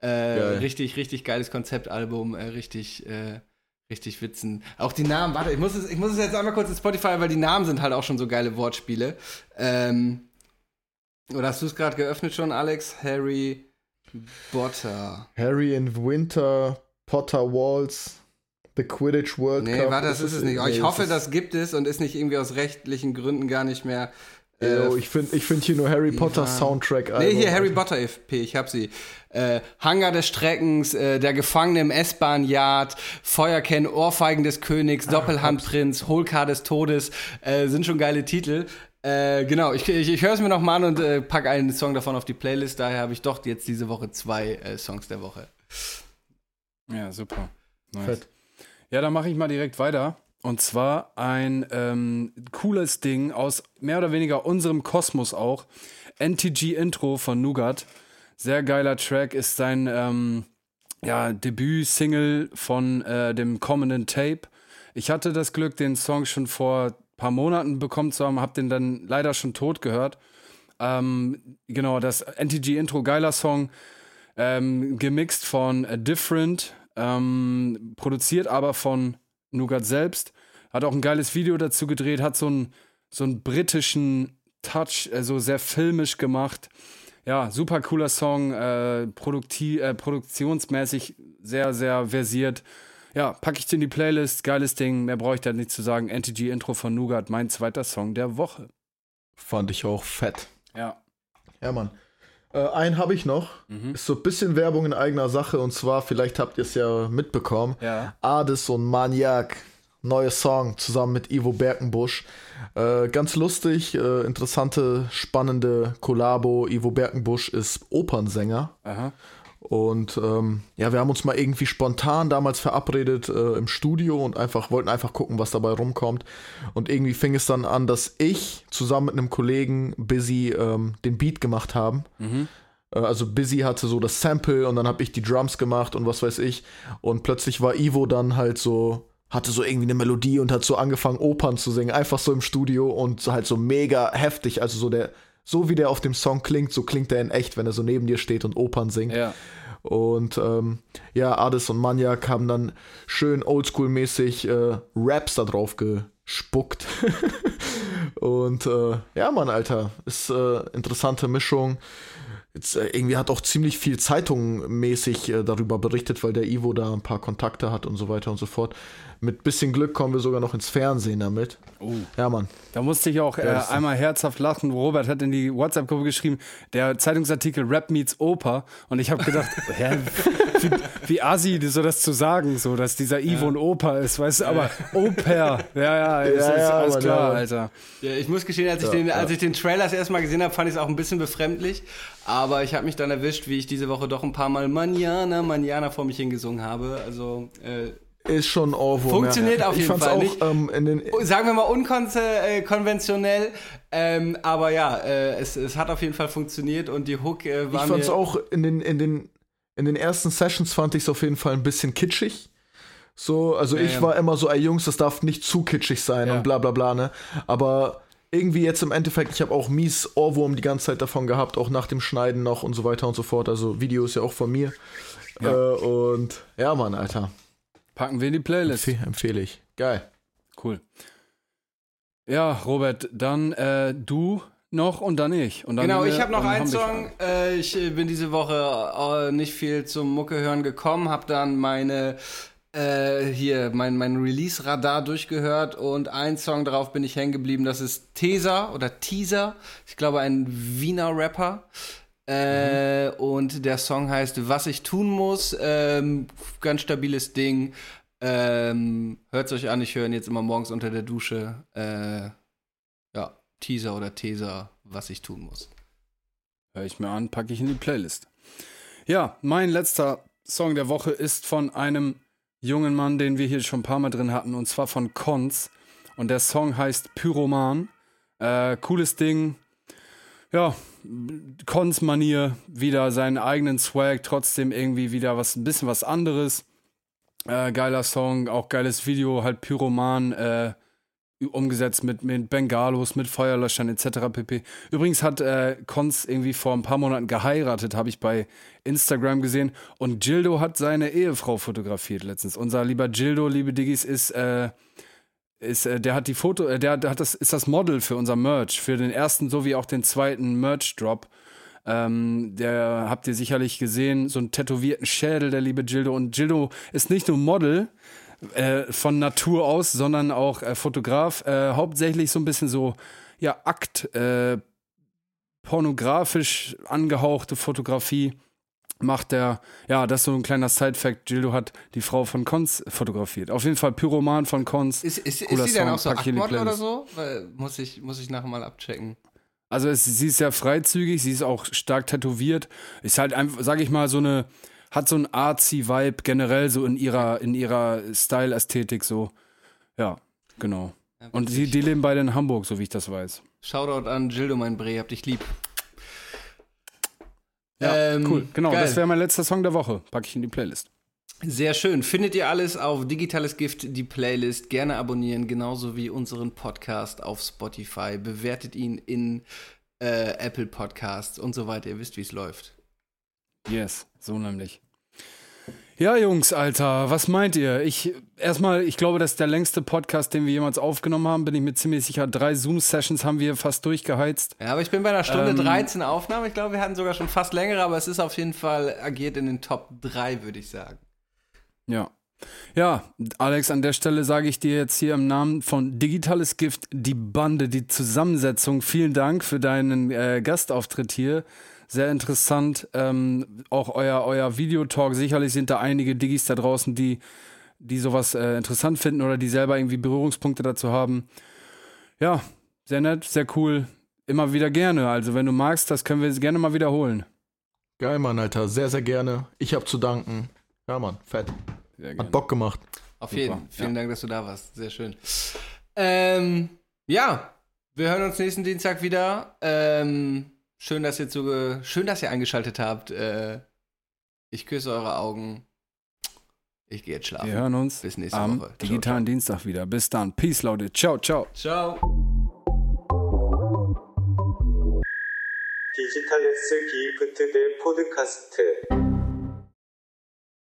Äh, richtig, richtig geiles Konzeptalbum, äh, richtig, äh, richtig witzen. Auch die Namen, warte, ich muss, es, ich muss es jetzt einmal kurz in Spotify, weil die Namen sind halt auch schon so geile Wortspiele. Ähm, oder hast du es gerade geöffnet schon, Alex? Harry Potter. Harry in Winter, Potter Walls, The Quidditch World Nee, Cup. warte, das ist es nicht. Aber Nee, ich hoffe, ist- das gibt es und ist nicht irgendwie aus rechtlichen Gründen gar nicht mehr. Yo, äh, ich finde ich find hier nur Harry Potter. Soundtrack. Nee, hier Harry Potter FP, ich hab sie. Äh, Hangar des Streckens, äh, der Gefangene im S-Bahn-Yard, Feuerken, Ohrfeigen des Königs, Doppelhandprinz, Holkar des Todes, äh, sind schon geile Titel. Äh, genau, ich, ich, ich höre es mir noch mal an und äh, pack einen Song davon auf die Playlist. Daher habe ich doch jetzt diese Woche zwei äh, Songs der Woche. Ja, super. Nice. Fett. Ja, dann mache ich mal direkt weiter. Und zwar ein ähm, cooles Ding aus mehr oder weniger unserem Kosmos auch. NTG Intro von Nougat. Sehr geiler Track ist sein ähm, ja, Debüt-Single von äh, dem kommenden Tape. Ich hatte das Glück, den Song schon vor ein paar Monaten bekommen zu haben, habe den dann leider schon tot gehört. Ähm, genau, das NTG-Intro, geiler Song, ähm, gemixt von A Different, ähm, produziert aber von Nougat selbst. Hat auch ein geiles Video dazu gedreht, hat so einen so einen britischen Touch, also sehr filmisch gemacht. Ja, super cooler Song, äh, äh, produktionsmäßig sehr, sehr versiert. Ja, packe ich in die Playlist, geiles Ding, mehr brauche ich da nicht zu sagen. NTG Intro von Nougat, mein zweiter Song der Woche. Fand ich auch fett. Ja. Ja, Mann. Äh, einen habe ich noch. Mhm. Ist so ein bisschen Werbung in eigener Sache und zwar, vielleicht habt ihr es ja mitbekommen. Ja. Ades und Maniac. Neuer Song zusammen mit Ivo Berkenbusch. Äh, ganz lustig, äh, interessante, spannende Kollabo. Ivo Berkenbusch ist Opernsänger. Aha. Und ähm, ja, wir haben uns mal irgendwie spontan damals verabredet äh, im Studio und einfach wollten einfach gucken, was dabei rumkommt. Und irgendwie fing es dann an, dass ich zusammen mit einem Kollegen Busy ähm, den Beat gemacht haben. Äh, also Busy hatte so das Sample und dann habe ich die Drums gemacht und was weiß ich. Und plötzlich war Ivo dann halt so hatte so irgendwie eine Melodie und hat so angefangen Opern zu singen, einfach so im Studio und halt so mega heftig, also so der so wie der auf dem Song klingt, so klingt er in echt, wenn er so neben dir steht und Opern singt. Ja. Und ähm, ja, Ades und Maniac haben dann schön oldschool-mäßig äh, Raps da drauf gespuckt. und äh, ja, Mann, Alter, ist äh, interessante Mischung. Jetzt, äh, irgendwie hat auch ziemlich viel Zeitungmäßig äh, darüber berichtet, weil der Ivo da ein paar Kontakte hat und so weiter und so fort. Mit bisschen Glück kommen wir sogar noch ins Fernsehen damit. Oh. Ja, Mann. Da musste ich auch äh, einmal herzhaft lachen. Robert hat in die WhatsApp-Gruppe geschrieben, der Zeitungsartikel Rap meets Oper. Und ich habe gedacht, hä, wie, wie assi, so das zu sagen, so, dass dieser Ivo ein Oper ist, weißt du, aber Oper, ja, ja, ist, Ja, ist ja, alles Mann, klar, ja. Alter. Ja, ich muss gestehen, als ich, den, als ich den Trailer das erste Mal gesehen habe, fand ich es auch ein bisschen befremdlich. Aber ich habe mich dann erwischt, wie ich diese Woche doch ein paar Mal Manjana, Manjana vor mich hingesungen habe. Also, äh, Ist schon Ohrwurm. Funktioniert ja. auf ich jeden Fall auch nicht. ähm, in den sagen wir mal unkonventionell. Ähm, aber ja, äh, es, es hat auf jeden Fall funktioniert und die Hook äh, war Ich fand es auch in den, in den, in den ersten Sessions fand ich es auf jeden Fall ein bisschen kitschig. So, also Ja, ich ja. war immer so, ey Jungs, das darf nicht zu kitschig sein und bla bla bla, ne? Aber irgendwie jetzt im Endeffekt, ich habe auch mies Ohrwurm die ganze Zeit davon gehabt, auch nach dem Schneiden noch und so weiter und so fort. Also Video ist ja auch von mir. Ja. Äh, und ja, Mann, Alter. Packen wir in die Playlist. Empfe empfehle ich. Geil. Cool. Ja, Robert, dann äh, du noch und dann ich. Und dann Genau, wir- ich habe noch einen Song. Äh, ich äh, bin diese Woche äh, nicht viel zum Mucke hören gekommen, habe dann meine äh, hier mein, mein Release-Radar durchgehört und ein Song darauf bin ich hängen geblieben. Das ist Teaser oder Teaser. Ich glaube ein Wiener Rapper. Äh, Und der Song heißt Was ich tun muss. Ähm, ganz stabiles Ding. Ähm, Hört euch an, ich höre ihn jetzt immer morgens unter der Dusche. Äh, ja, Teaser oder Teaser, was ich tun muss. Hör ich mir an, packe ich in die Playlist. Ja, mein letzter Song der Woche ist von einem jungen Mann, den wir hier schon ein paar Mal drin hatten, und zwar von Cons. Und der Song heißt Pyroman. Äh, cooles Ding. Ja, Cons-Manier, wieder seinen eigenen Swag, trotzdem irgendwie wieder was, ein bisschen was anderes. Äh, geiler Song, auch geiles Video, halt Pyroman, äh, umgesetzt mit, mit Bengalos, mit Feuerlöschern etc. pp. Übrigens hat äh, Cons irgendwie vor ein paar Monaten geheiratet, habe ich bei Instagram gesehen. Und Gildo hat seine Ehefrau fotografiert letztens. Unser lieber Gildo, liebe Diggis, ist, äh, ist äh, der hat die Foto, äh, der, der hat das, ist das Model für unser Merch, für den ersten sowie auch den zweiten Merch-Drop. Ähm, der habt ihr sicherlich gesehen, so einen tätowierten Schädel, der liebe Gildo. Und Gildo ist nicht nur Model, äh, von Natur aus, sondern auch äh, Fotograf. Äh, hauptsächlich so ein bisschen so, ja, Akt, äh, pornografisch angehauchte Fotografie macht der, ja, das ist so ein kleiner Side-Fact. Gildo hat die Frau von Cons fotografiert. Auf jeden Fall Pyroman von Cons. Ist, ist, ist die dann auch so Aktmodel oder so? Weil, muss, ich, muss ich nachher mal abchecken. Also es, sie ist sehr freizügig, sie ist auch stark tätowiert. Ist halt einfach, sag ich mal, so eine hat so ein artsy Vibe generell so in ihrer in ihrer Style Ästhetik so. Ja, genau. Ja, und sie die leben beide in Hamburg, so wie ich das weiß. Shoutout an Gildo mein Bre, hab dich lieb. Ja, ähm, cool. Genau, geil. das wäre mein letzter Song der Woche. Packe ich in die Playlist. Sehr schön. Findet ihr alles auf Digitales Gift, die Playlist. Gerne abonnieren, genauso wie unseren Podcast auf Spotify. Bewertet ihn in äh, Apple Podcasts und so weiter. Ihr wisst, wie es läuft. Yes, so nämlich. Ja, Jungs, Alter, was meint ihr? Ich erstmal, ich glaube, das ist der längste Podcast, den wir jemals aufgenommen haben. Bin ich mir ziemlich sicher. Drei Zoom-Sessions haben wir fast durchgeheizt. Ja, aber ich bin bei einer Stunde ähm, 13 Aufnahme. Ich glaube, wir hatten sogar schon fast längere, aber es ist auf jeden Fall agiert in den Top 3, würde ich sagen. Ja. Ja, Alex, an der Stelle sage ich dir jetzt hier im Namen von Digitales Gift, die Bande, die Zusammensetzung. Vielen Dank für deinen äh, Gastauftritt hier sehr interessant. Ähm, auch euer, euer Videotalk. Sicherlich sind da einige Diggis da draußen, die, die sowas äh, interessant finden oder die selber irgendwie Berührungspunkte dazu haben. Ja, sehr nett, sehr cool. Immer wieder gerne. Also, wenn du magst, das können wir gerne mal wiederholen. Geil, Mann, Alter. Sehr, sehr gerne. Ich hab zu danken. Ja, Mann, fett. Hat Bock gemacht. Auf jeden Fall. Vielen ja. Dank, dass du da warst. Sehr schön. Ähm, ja, wir hören uns nächsten Dienstag wieder. Ähm, Schön, dass ihr zu, schön, dass ihr eingeschaltet habt. Äh, ich küsse eure Augen. Ich gehe jetzt schlafen. Wir hören uns Bis nächste am Woche. digitalen ciao. Dienstag wieder. Bis dann. Peace, Leute. Ciao, ciao. Ciao. 디지털 S 기프트 대 포드카스트